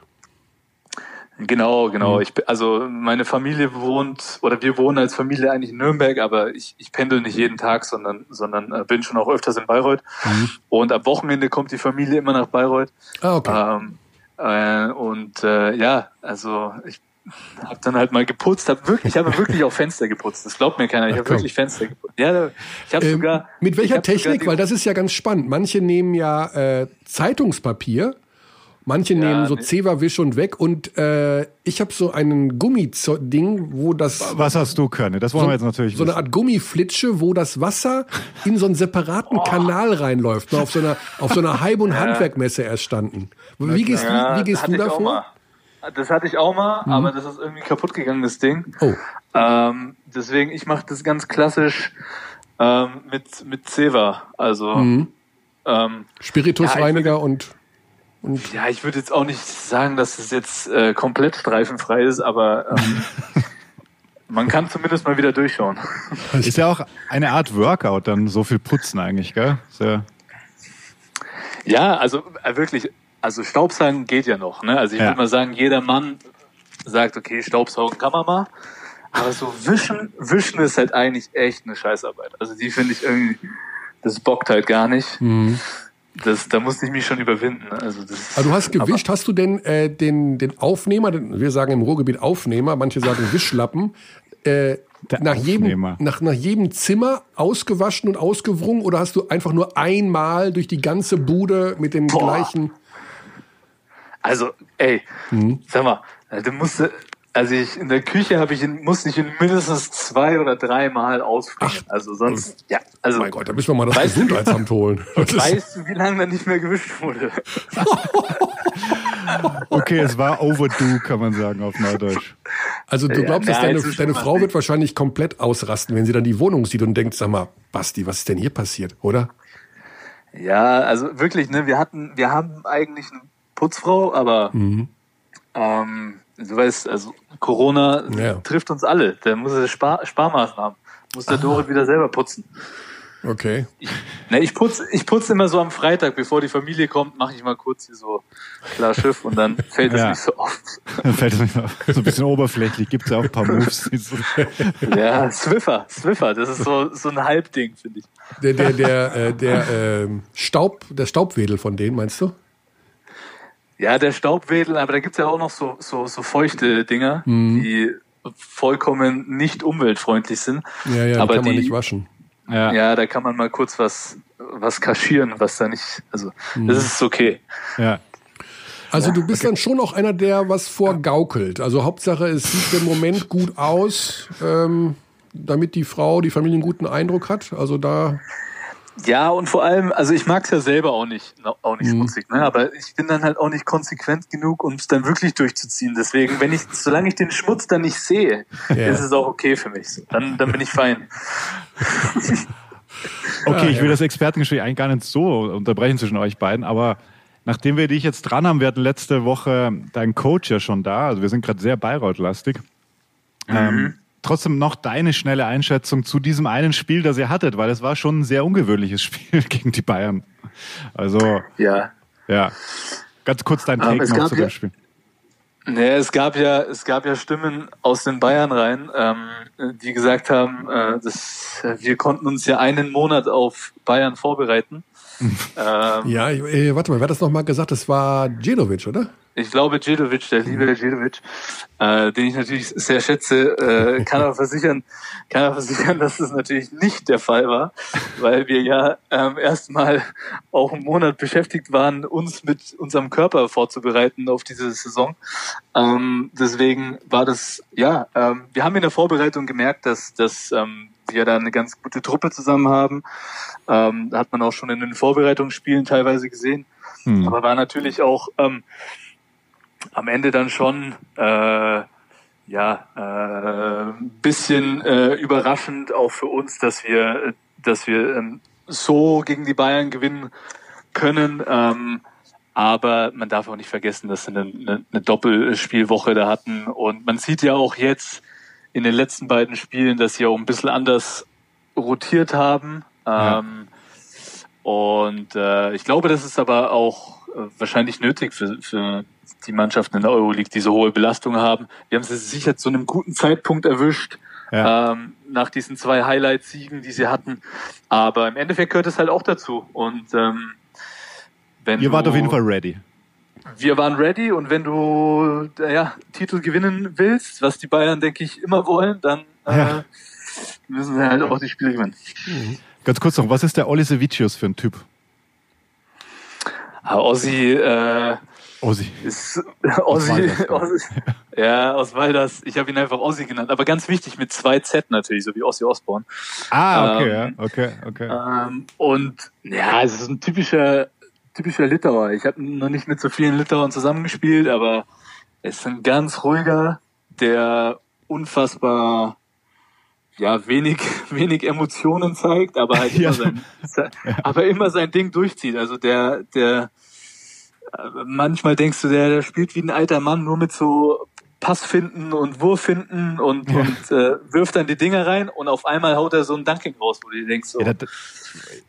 Genau, genau. Mhm. Ich, also meine Familie wohnt oder wir wohnen als Familie eigentlich in Nürnberg, aber ich, ich pendel nicht jeden Tag, sondern sondern äh, bin schon auch öfters in Bayreuth. Mhm. Und am Wochenende kommt die Familie immer nach Bayreuth. Ah, okay. Ähm, äh, und äh, ja, also ich habe dann halt mal geputzt, hab wirklich, ich habe wirklich auch Fenster geputzt. Das glaubt mir keiner. Ich habe wirklich Fenster geputzt. Ja, ich habe ähm, sogar. Mit welcher Technik? Weil das ist ja ganz spannend. Manche nehmen ja äh, Zeitungspapier Manche ja, nehmen so Zewa-Wisch und weg und äh, ich habe so einen Gummiding, wo das. Was hast du, Körne? Das wollen so, wir jetzt natürlich. So eine Art Gummiflitsche, wo das Wasser in so einen separaten oh. Kanal reinläuft. Auf so einer, auf so einer Heib- und Handwerkmesse erst standen. Wie gehst ja, du, wie gehst du davor? Das hatte ich auch mal, mhm. aber das ist irgendwie kaputt gegangen, das Ding. Oh. Ähm, deswegen, ich mache das ganz klassisch ähm, mit, mit Zewa. Also mhm. ähm, Spiritusreiniger ja, und und ja, ich würde jetzt auch nicht sagen, dass es jetzt äh, komplett streifenfrei ist, aber ähm, man kann zumindest mal wieder durchschauen. Ist ja auch eine Art Workout, dann so viel putzen eigentlich, gell? Sehr ja, also äh, wirklich, also Staubsaugen geht ja noch. Ne? Also ich ja. würde mal sagen, jeder Mann sagt, okay, Staubsaugen kann man mal. Aber so wischen, wischen ist halt eigentlich echt eine Scheißarbeit. Also die finde ich irgendwie, das bockt halt gar nicht. Mhm. Das, da musste ich mich schon überwinden. Also das, aber du hast gewischt, hast du denn äh, den, den Aufnehmer, wir sagen im Ruhrgebiet Aufnehmer, manche sagen Wischlappen, äh, nach, jedem, nach, nach jedem Zimmer ausgewaschen und ausgewrungen oder hast du einfach nur einmal durch die ganze Bude mit dem Boah. gleichen. Also, ey, mhm. sag mal, du musst, also ich in der Küche habe ich ihn, musste ich ihn mindestens zwei oder dreimal ausfischen. Also sonst, ja, also. Mein Gott, da müssen wir mal das Gesundheitsamt holen. weißt du, wie lange da nicht mehr gewischt wurde? okay, es war overdue, kann man sagen auf Neudeutsch. Also du glaubst, ja, dass deine, deine Frau wird wahrscheinlich komplett ausrasten, wenn sie dann die Wohnung sieht und denkt, sag mal, Basti, was ist denn hier passiert, oder? Ja, also wirklich, ne, wir hatten, wir haben eigentlich eine Putzfrau, aber mhm. ähm, du weißt, also Corona ja. trifft uns alle. Da muss er Spar Sparmaßnahmen. Muss der ah. Dorit wieder selber putzen. Okay. Ich, ne, ich putze ich putz immer so am Freitag, bevor die Familie kommt, mache ich mal kurz hier so klar Schiff und dann fällt es ja. nicht so auf. Dann fällt es nicht auf. So ein bisschen oberflächlich, gibt es ja auch ein paar Moves. ja, Swiffer, Swiffer, das ist so, so ein Halbding, finde ich. Der, der, der, äh, der äh, Staub, der Staubwedel von denen, meinst du? Ja, der Staubwedel, aber da gibt's ja auch noch so, so, so feuchte Dinger, mhm. die vollkommen nicht umweltfreundlich sind. Ja, ja, aber die kann man nicht waschen. Ja. ja, da kann man mal kurz was, was kaschieren, was da nicht, also, mhm. das ist okay. Ja. Also du bist okay. dann schon auch einer, der was vorgaukelt. Also Hauptsache, es sieht im Moment gut aus, ähm, damit die Frau, die Familie einen guten Eindruck hat. Also da ja, und vor allem, also ich mag es ja selber auch nicht, auch nicht mhm. schmutzig, ne? aber ich bin dann halt auch nicht konsequent genug, um es dann wirklich durchzuziehen. Deswegen, wenn ich, solange ich den Schmutz dann nicht sehe, yeah. ist es auch okay für mich. Dann, dann bin ich fein. okay, ich will das Expertengespräch eigentlich gar nicht so unterbrechen zwischen euch beiden, aber nachdem wir dich jetzt dran haben, wir hatten letzte Woche deinen Coach ja schon da, also wir sind gerade sehr Bayreuth-lastig. Mhm. Ähm, trotzdem noch deine schnelle Einschätzung zu diesem einen Spiel, das ihr hattet, weil es war schon ein sehr ungewöhnliches Spiel gegen die Bayern. Also ja, ja. Ganz kurz dein Take noch zu dem Spiel. Nee, es gab ja, es gab ja Stimmen aus den Bayern rein, ähm, die gesagt haben, äh, dass wir konnten uns ja einen Monat auf Bayern vorbereiten. ähm, ja, äh, warte mal, wer hat das nochmal gesagt? Das war Djedovic, oder? Ich glaube, Djedovic, der liebe Djedovic, äh, den ich natürlich sehr schätze, äh, kann aber versichern, kann aber versichern, dass das natürlich nicht der Fall war, weil wir ja ähm, erstmal auch einen Monat beschäftigt waren, uns mit unserem Körper vorzubereiten auf diese Saison. Ähm, deswegen war das, ja, ähm, wir haben in der Vorbereitung gemerkt, dass, dass ähm, wir da eine ganz gute Truppe zusammen haben. Ähm, hat man auch schon in den Vorbereitungsspielen teilweise gesehen. Hm. Aber war natürlich auch ähm, am Ende dann schon äh, ja äh, bisschen äh, überraschend auch für uns, dass wir dass wir ähm, so gegen die Bayern gewinnen können. Ähm, aber man darf auch nicht vergessen, dass sie eine, eine, eine Doppelspielwoche da hatten. Und man sieht ja auch jetzt in den letzten beiden Spielen, dass sie auch ein bisschen anders rotiert haben. Ja. Ähm, und äh, ich glaube, das ist aber auch wahrscheinlich nötig für, für die Mannschaften in der Euroleague diese hohe Belastung haben. Wir haben sie sicher zu einem guten Zeitpunkt erwischt, ja. ähm, nach diesen zwei Highlight-Siegen, die sie hatten. Aber im Endeffekt gehört es halt auch dazu. Und ähm, wenn Ihr wart auf jeden Fall ready. Wir waren ready und wenn du ja, Titel gewinnen willst, was die Bayern, denke ich, immer wollen, dann äh, ja. müssen sie halt auch die Spiele gewinnen. Ganz kurz noch, was ist der Olli Sevicius für ein Typ? Ah, Ossi, äh, Ossi. Ist, Ossi, Ossi, ja, aus Walders. Ich habe ihn einfach Ossi genannt, aber ganz wichtig mit zwei Z natürlich, so wie Ossi Osborn. Ah, okay, ähm, ja, okay, okay. Ähm, und ja, es ist ein typischer, typischer Litauer. Ich habe noch nicht mit so vielen Litauern zusammengespielt, aber es ist ein ganz ruhiger, der unfassbar ja wenig wenig Emotionen zeigt, aber halt immer sein, aber immer sein Ding durchzieht. Also der der manchmal denkst du, der, der spielt wie ein alter Mann, nur mit so Pass finden und Wurf finden und, ja. und äh, wirft dann die Dinger rein und auf einmal haut er so ein Dunking raus, wo du dir denkst, so, ja, das,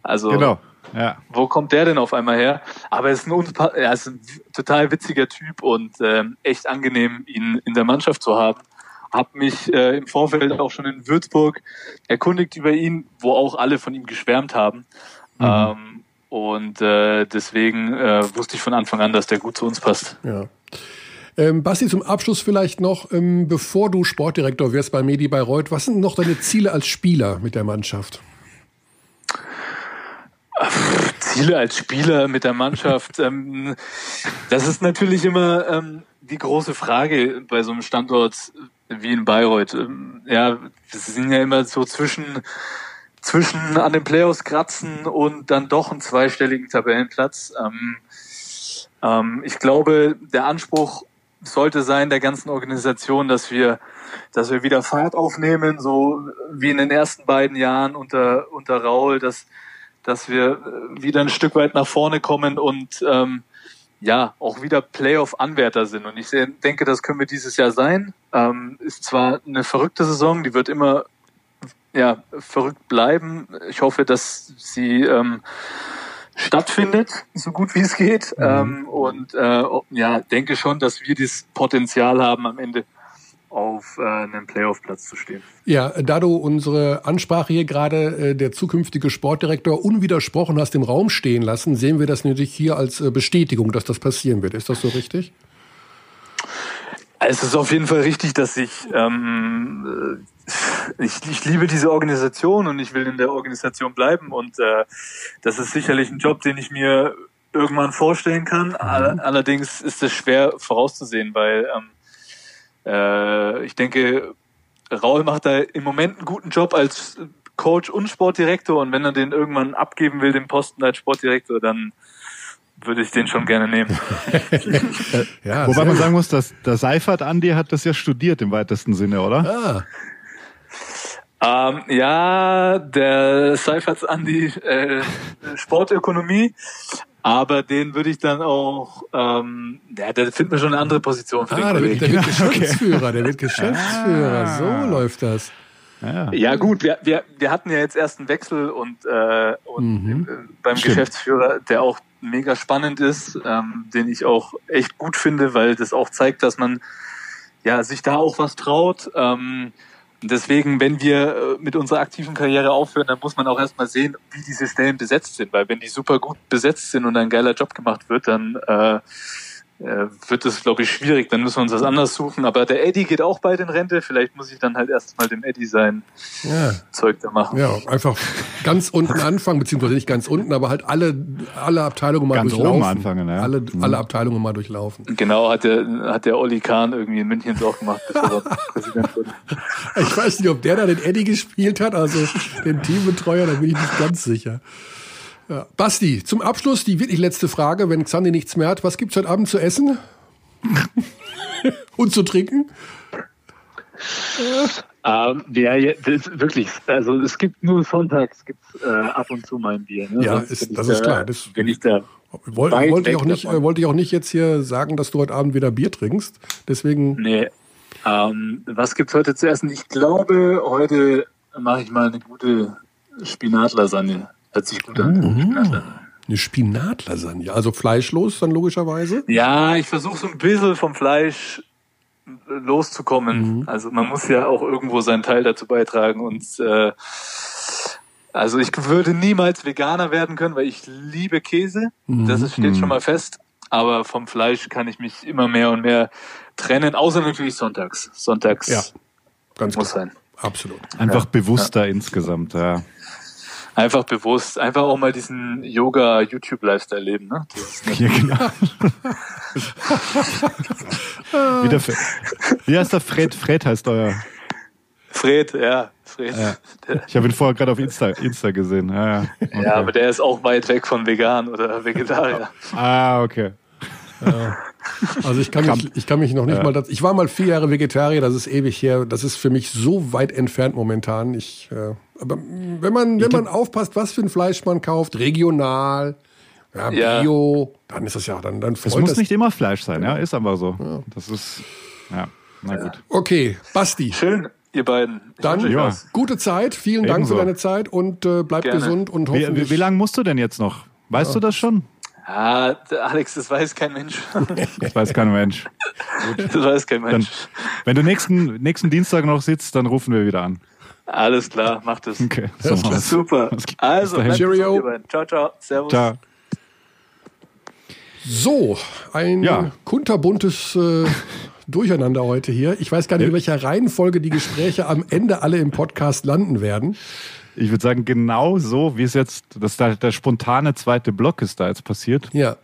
also genau. ja. wo kommt der denn auf einmal her? Aber er ist ein, er ist ein total witziger Typ und ähm, echt angenehm, ihn in der Mannschaft zu haben. Hab mich äh, im Vorfeld auch schon in Würzburg erkundigt über ihn, wo auch alle von ihm geschwärmt haben. Mhm. Ähm, und äh, deswegen äh, wusste ich von Anfang an, dass der gut zu uns passt. Ja. Ähm, Basti, zum Abschluss vielleicht noch, ähm, bevor du Sportdirektor wirst bei Medi Bayreuth, was sind noch deine Ziele als Spieler mit der Mannschaft? Ziele als Spieler mit der Mannschaft, ähm, das ist natürlich immer ähm, die große Frage bei so einem Standort wie in Bayreuth. Ähm, ja, wir sind ja immer so zwischen zwischen an den Playoffs kratzen und dann doch einen zweistelligen Tabellenplatz. Ähm, ähm, ich glaube, der Anspruch sollte sein der ganzen Organisation, dass wir, dass wir wieder Fahrt aufnehmen, so wie in den ersten beiden Jahren unter unter Raul, dass dass wir wieder ein Stück weit nach vorne kommen und ähm, ja auch wieder Playoff-Anwärter sind. Und ich denke, das können wir dieses Jahr sein. Ähm, ist zwar eine verrückte Saison, die wird immer ja, verrückt bleiben. Ich hoffe, dass sie ähm, stattfindet, so gut wie es geht. Mhm. Ähm, und äh, ja, denke schon, dass wir das Potenzial haben, am Ende auf äh, einem Playoff-Platz zu stehen. Ja, da du unsere Ansprache hier gerade äh, der zukünftige Sportdirektor unwidersprochen hast im Raum stehen lassen, sehen wir das natürlich hier als äh, Bestätigung, dass das passieren wird. Ist das so richtig? Es ist auf jeden Fall richtig, dass ich, ähm, ich, ich liebe diese Organisation und ich will in der Organisation bleiben und äh, das ist sicherlich ein Job, den ich mir irgendwann vorstellen kann. Mhm. Allerdings ist es schwer vorauszusehen, weil ähm, äh, ich denke, Raul macht da im Moment einen guten Job als Coach und Sportdirektor und wenn er den irgendwann abgeben will, den Posten als Sportdirektor, dann würde ich den schon gerne nehmen. ja, Wobei man sagen muss, dass der Seifert Andi hat das ja studiert im weitesten Sinne, oder? Ah. Ähm, ja, der Seifert Andi äh, Sportökonomie, aber den würde ich dann auch, ähm, ja, der findet mir schon eine andere Position für ah, den der wird, der wird Geschäftsführer, der wird Geschäftsführer, ah. so läuft das. Ja, ja gut, wir, wir, wir hatten ja jetzt erst einen Wechsel und, äh, und mhm. beim Stimmt. Geschäftsführer, der auch mega spannend ist, ähm, den ich auch echt gut finde, weil das auch zeigt, dass man ja sich da auch was traut. Ähm, deswegen, wenn wir äh, mit unserer aktiven Karriere aufhören, dann muss man auch erstmal sehen, wie diese Stellen besetzt sind, weil wenn die super gut besetzt sind und ein geiler Job gemacht wird, dann äh, wird es, glaube ich, schwierig. Dann müssen wir uns was anderes suchen. Aber der Eddie geht auch bald in Rente. Vielleicht muss ich dann halt erstmal dem Eddie sein ja. Zeug da machen. Ja, einfach ganz unten anfangen, beziehungsweise nicht ganz unten, aber halt alle, alle Abteilungen mal ganz durchlaufen. Oben anfangen, ja. alle, mhm. alle Abteilungen mal durchlaufen. Genau, hat der, hat der Olli Kahn irgendwie in München auch gemacht, bevor er Präsident wurde. Ich weiß nicht, ob der da den Eddie gespielt hat, also den Teambetreuer, da bin ich nicht ganz sicher. Ja. Basti, zum Abschluss die wirklich letzte Frage, wenn Xandi nichts mehr hat. Was gibt's heute Abend zu essen? Und zu trinken? Ähm, ja, das wirklich, also es gibt nur sonntags gibt's äh, ab und zu mein Bier. Ne? Ja, ist, das ist klar. Das bin ich da. Wollte wollt ich, auch nicht, wollte ich auch nicht jetzt hier sagen, dass du heute Abend wieder Bier trinkst. Deswegen. Nee. Ähm, was gibt's heute zu essen? Ich glaube, heute mache ich mal eine gute Spinatlasagne. Hört sich gut an. Mhm. Eine Spinatlasagne, also fleischlos dann logischerweise? Ja, ich versuche so ein bisschen vom Fleisch loszukommen. Mhm. Also man muss ja auch irgendwo seinen Teil dazu beitragen und äh, also ich würde niemals Veganer werden können, weil ich liebe Käse. Mhm. Das steht mhm. schon mal fest. Aber vom Fleisch kann ich mich immer mehr und mehr trennen, außer natürlich sonntags. Sonntags ja, ganz muss klar. sein. Absolut. Einfach ja. bewusster ja. insgesamt, ja einfach bewusst, einfach auch mal diesen Yoga-YouTube-Lifestyle leben. Ne? Ja, genau. wie, der, wie heißt der Fred? Fred heißt euer. Fred, ja. Fred. Ja. Ich habe ihn vorher gerade auf Insta, Insta gesehen. Ja, ja. Okay. ja, aber der ist auch weit weg von vegan oder Vegetarier. Ah, okay. Ja. Also ich kann mich, ich kann mich noch nicht ja. mal, das, ich war mal vier Jahre Vegetarier, das ist ewig her, das ist für mich so weit entfernt momentan. Ich, äh, aber wenn man, wenn man aufpasst, was für ein Fleisch man kauft, regional, ja, Bio, ja. dann ist das ja, dann, dann freut Es muss das. nicht immer Fleisch sein, ja, ist aber so. Ja. Das ist, ja, na gut. Okay, Basti. Schön, ihr beiden. Ich dann ja. gute Zeit, vielen Ebenso. Dank für deine Zeit und äh, bleib Gerne. gesund und hoffentlich. Wie, wie, wie lange musst du denn jetzt noch? Weißt du das schon? Ah, Alex, das weiß kein Mensch. Das weiß kein Mensch. Gut. Das weiß kein Mensch. Dann, wenn du nächsten, nächsten Dienstag noch sitzt, dann rufen wir wieder an. Alles klar, mach das. Okay, so super. Also, Cheerio. Ciao, ciao. Servus. Ciao. So, ein ja. kunterbuntes äh, Durcheinander heute hier. Ich weiß gar nicht, in welcher Reihenfolge die Gespräche am Ende alle im Podcast landen werden ich würde sagen, genau so, wie es jetzt, dass da der spontane zweite Block ist da jetzt passiert. Ja.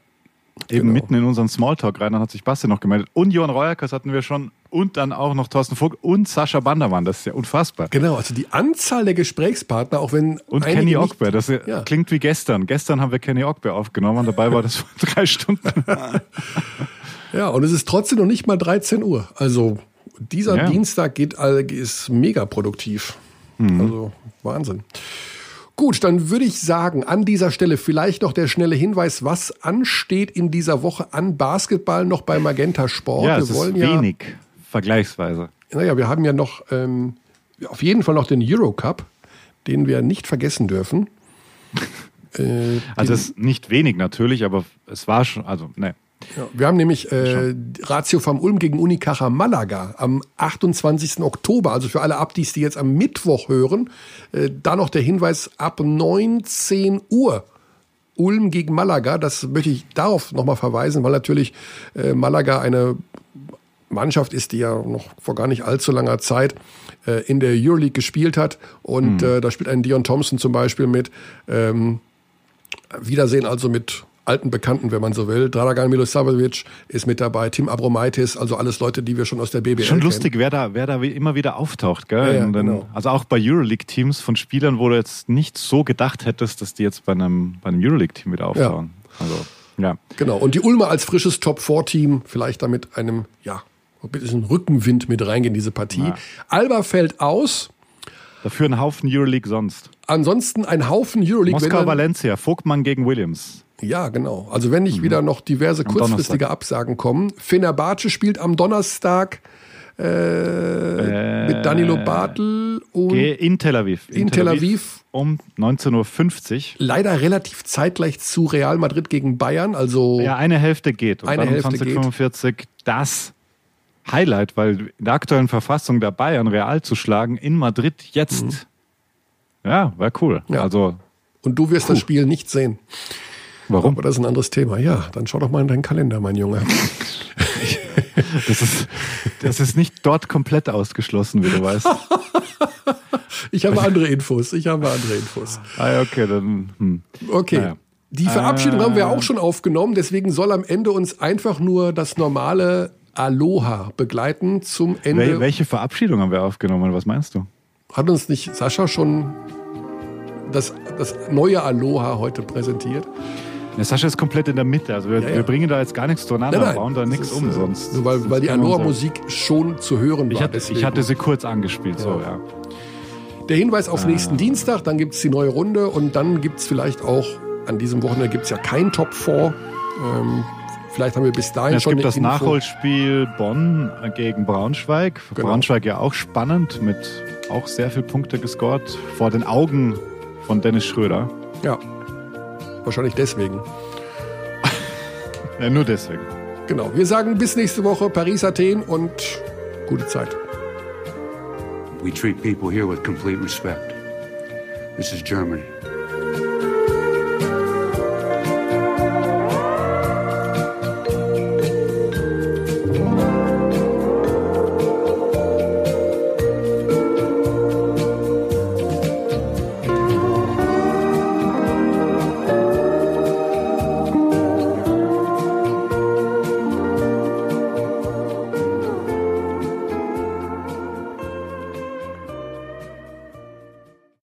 Eben genau. mitten in unseren Smalltalk rein, dann hat sich Basti noch gemeldet. Und Johann Reuerkers hatten wir schon und dann auch noch Thorsten Vogt und Sascha Bandermann. Das ist ja unfassbar. Genau, also die Anzahl der Gesprächspartner, auch wenn. Und Kenny Ogbe, das ja. klingt wie gestern. Gestern haben wir Kenny Ogbe aufgenommen und dabei war das vor drei Stunden. ja, und es ist trotzdem noch nicht mal 13 Uhr. Also dieser ja. Dienstag geht, ist mega produktiv. Mhm. Also Wahnsinn. Gut, dann würde ich sagen, an dieser Stelle vielleicht noch der schnelle Hinweis, was ansteht in dieser Woche an Basketball noch bei Magenta Sport. Ja, es wir wollen ist ja, wenig, vergleichsweise. Naja, wir haben ja noch ähm, auf jeden Fall noch den Eurocup. den wir nicht vergessen dürfen. äh, also es ist nicht wenig natürlich, aber es war schon, also ne. Ja, wir haben nämlich äh, Ratio vom Ulm gegen Unicaja Malaga am 28. Oktober, also für alle Abdis, die jetzt am Mittwoch hören, äh, da noch der Hinweis ab 19 Uhr. Ulm gegen Malaga, das möchte ich darauf nochmal verweisen, weil natürlich äh, Malaga eine Mannschaft ist, die ja noch vor gar nicht allzu langer Zeit äh, in der Euroleague gespielt hat. Und mhm. äh, da spielt ein Dion Thompson zum Beispiel mit. Ähm, Wiedersehen also mit alten Bekannten, wenn man so will. Dragan Milosavljevic ist mit dabei, Tim Abromaitis, also alles Leute, die wir schon aus der BBL Schon lustig, wer da, wer da immer wieder auftaucht, gell? Ja, ja, den, genau. Also auch bei Euroleague-Teams von Spielern, wo du jetzt nicht so gedacht hättest, dass die jetzt bei einem, bei einem Euroleague-Team wieder auftauchen. Ja. Also, ja. Genau. Und die Ulmer als frisches Top-4-Team, vielleicht damit einem, ja, ein bisschen Rückenwind mit reingehen in diese Partie. Ja. Alba fällt aus. Dafür ein Haufen Euroleague sonst. Ansonsten ein Haufen Euroleague. Moskau, Valencia, Vogtmann gegen Williams. Ja, genau. Also wenn nicht mhm. wieder noch diverse am kurzfristige Donnerstag. Absagen kommen. Fenerbahce spielt am Donnerstag äh, äh, mit Danilo Bartel und in Tel Aviv. In, in Tel Aviv, um 19.50 Uhr. Leider relativ zeitgleich zu Real Madrid gegen Bayern. Also ja, eine Hälfte geht. Und eine Hälfte um 2045 geht. das Highlight, weil in der aktuellen Verfassung der Bayern Real zu schlagen in Madrid jetzt, mhm. ja, wäre cool. Ja. Also und du wirst puh. das Spiel nicht sehen. Warum? Aber das ist ein anderes Thema. Ja, dann schau doch mal in deinen Kalender, mein Junge. das, ist, das ist nicht dort komplett ausgeschlossen, wie du weißt. ich habe andere Infos. Ich habe andere Infos. Ah, okay, dann. Hm. Okay. Naja. Die Verabschiedung äh, haben wir auch schon aufgenommen, deswegen soll am Ende uns einfach nur das normale Aloha begleiten zum Ende. welche Verabschiedung haben wir aufgenommen? Was meinst du? Hat uns nicht Sascha schon das, das neue Aloha heute präsentiert? Ja, Sascha ist komplett in der Mitte. Also wir, ja, ja. wir bringen da jetzt gar nichts zueinander, nein, nein, bauen da nichts um sonst. Nur weil, weil die Aloha-Musik schon zu hören war. Ich hatte, ich hatte sie kurz angespielt, so ja. Der Hinweis auf nächsten Dienstag, dann gibt es die neue Runde und dann gibt es vielleicht auch, an diesem Wochenende gibt es ja kein Top 4. Ähm, vielleicht haben wir bis dahin es schon. Es gibt das Info. Nachholspiel Bonn gegen Braunschweig. Genau. Braunschweig ja auch spannend, mit auch sehr viel Punkte gescored vor den Augen von Dennis Schröder. Ja. Wahrscheinlich deswegen. ja, nur deswegen. Genau. Wir sagen bis nächste Woche Paris, Athen und gute Zeit. We treat people here with complete respect. This is Germany.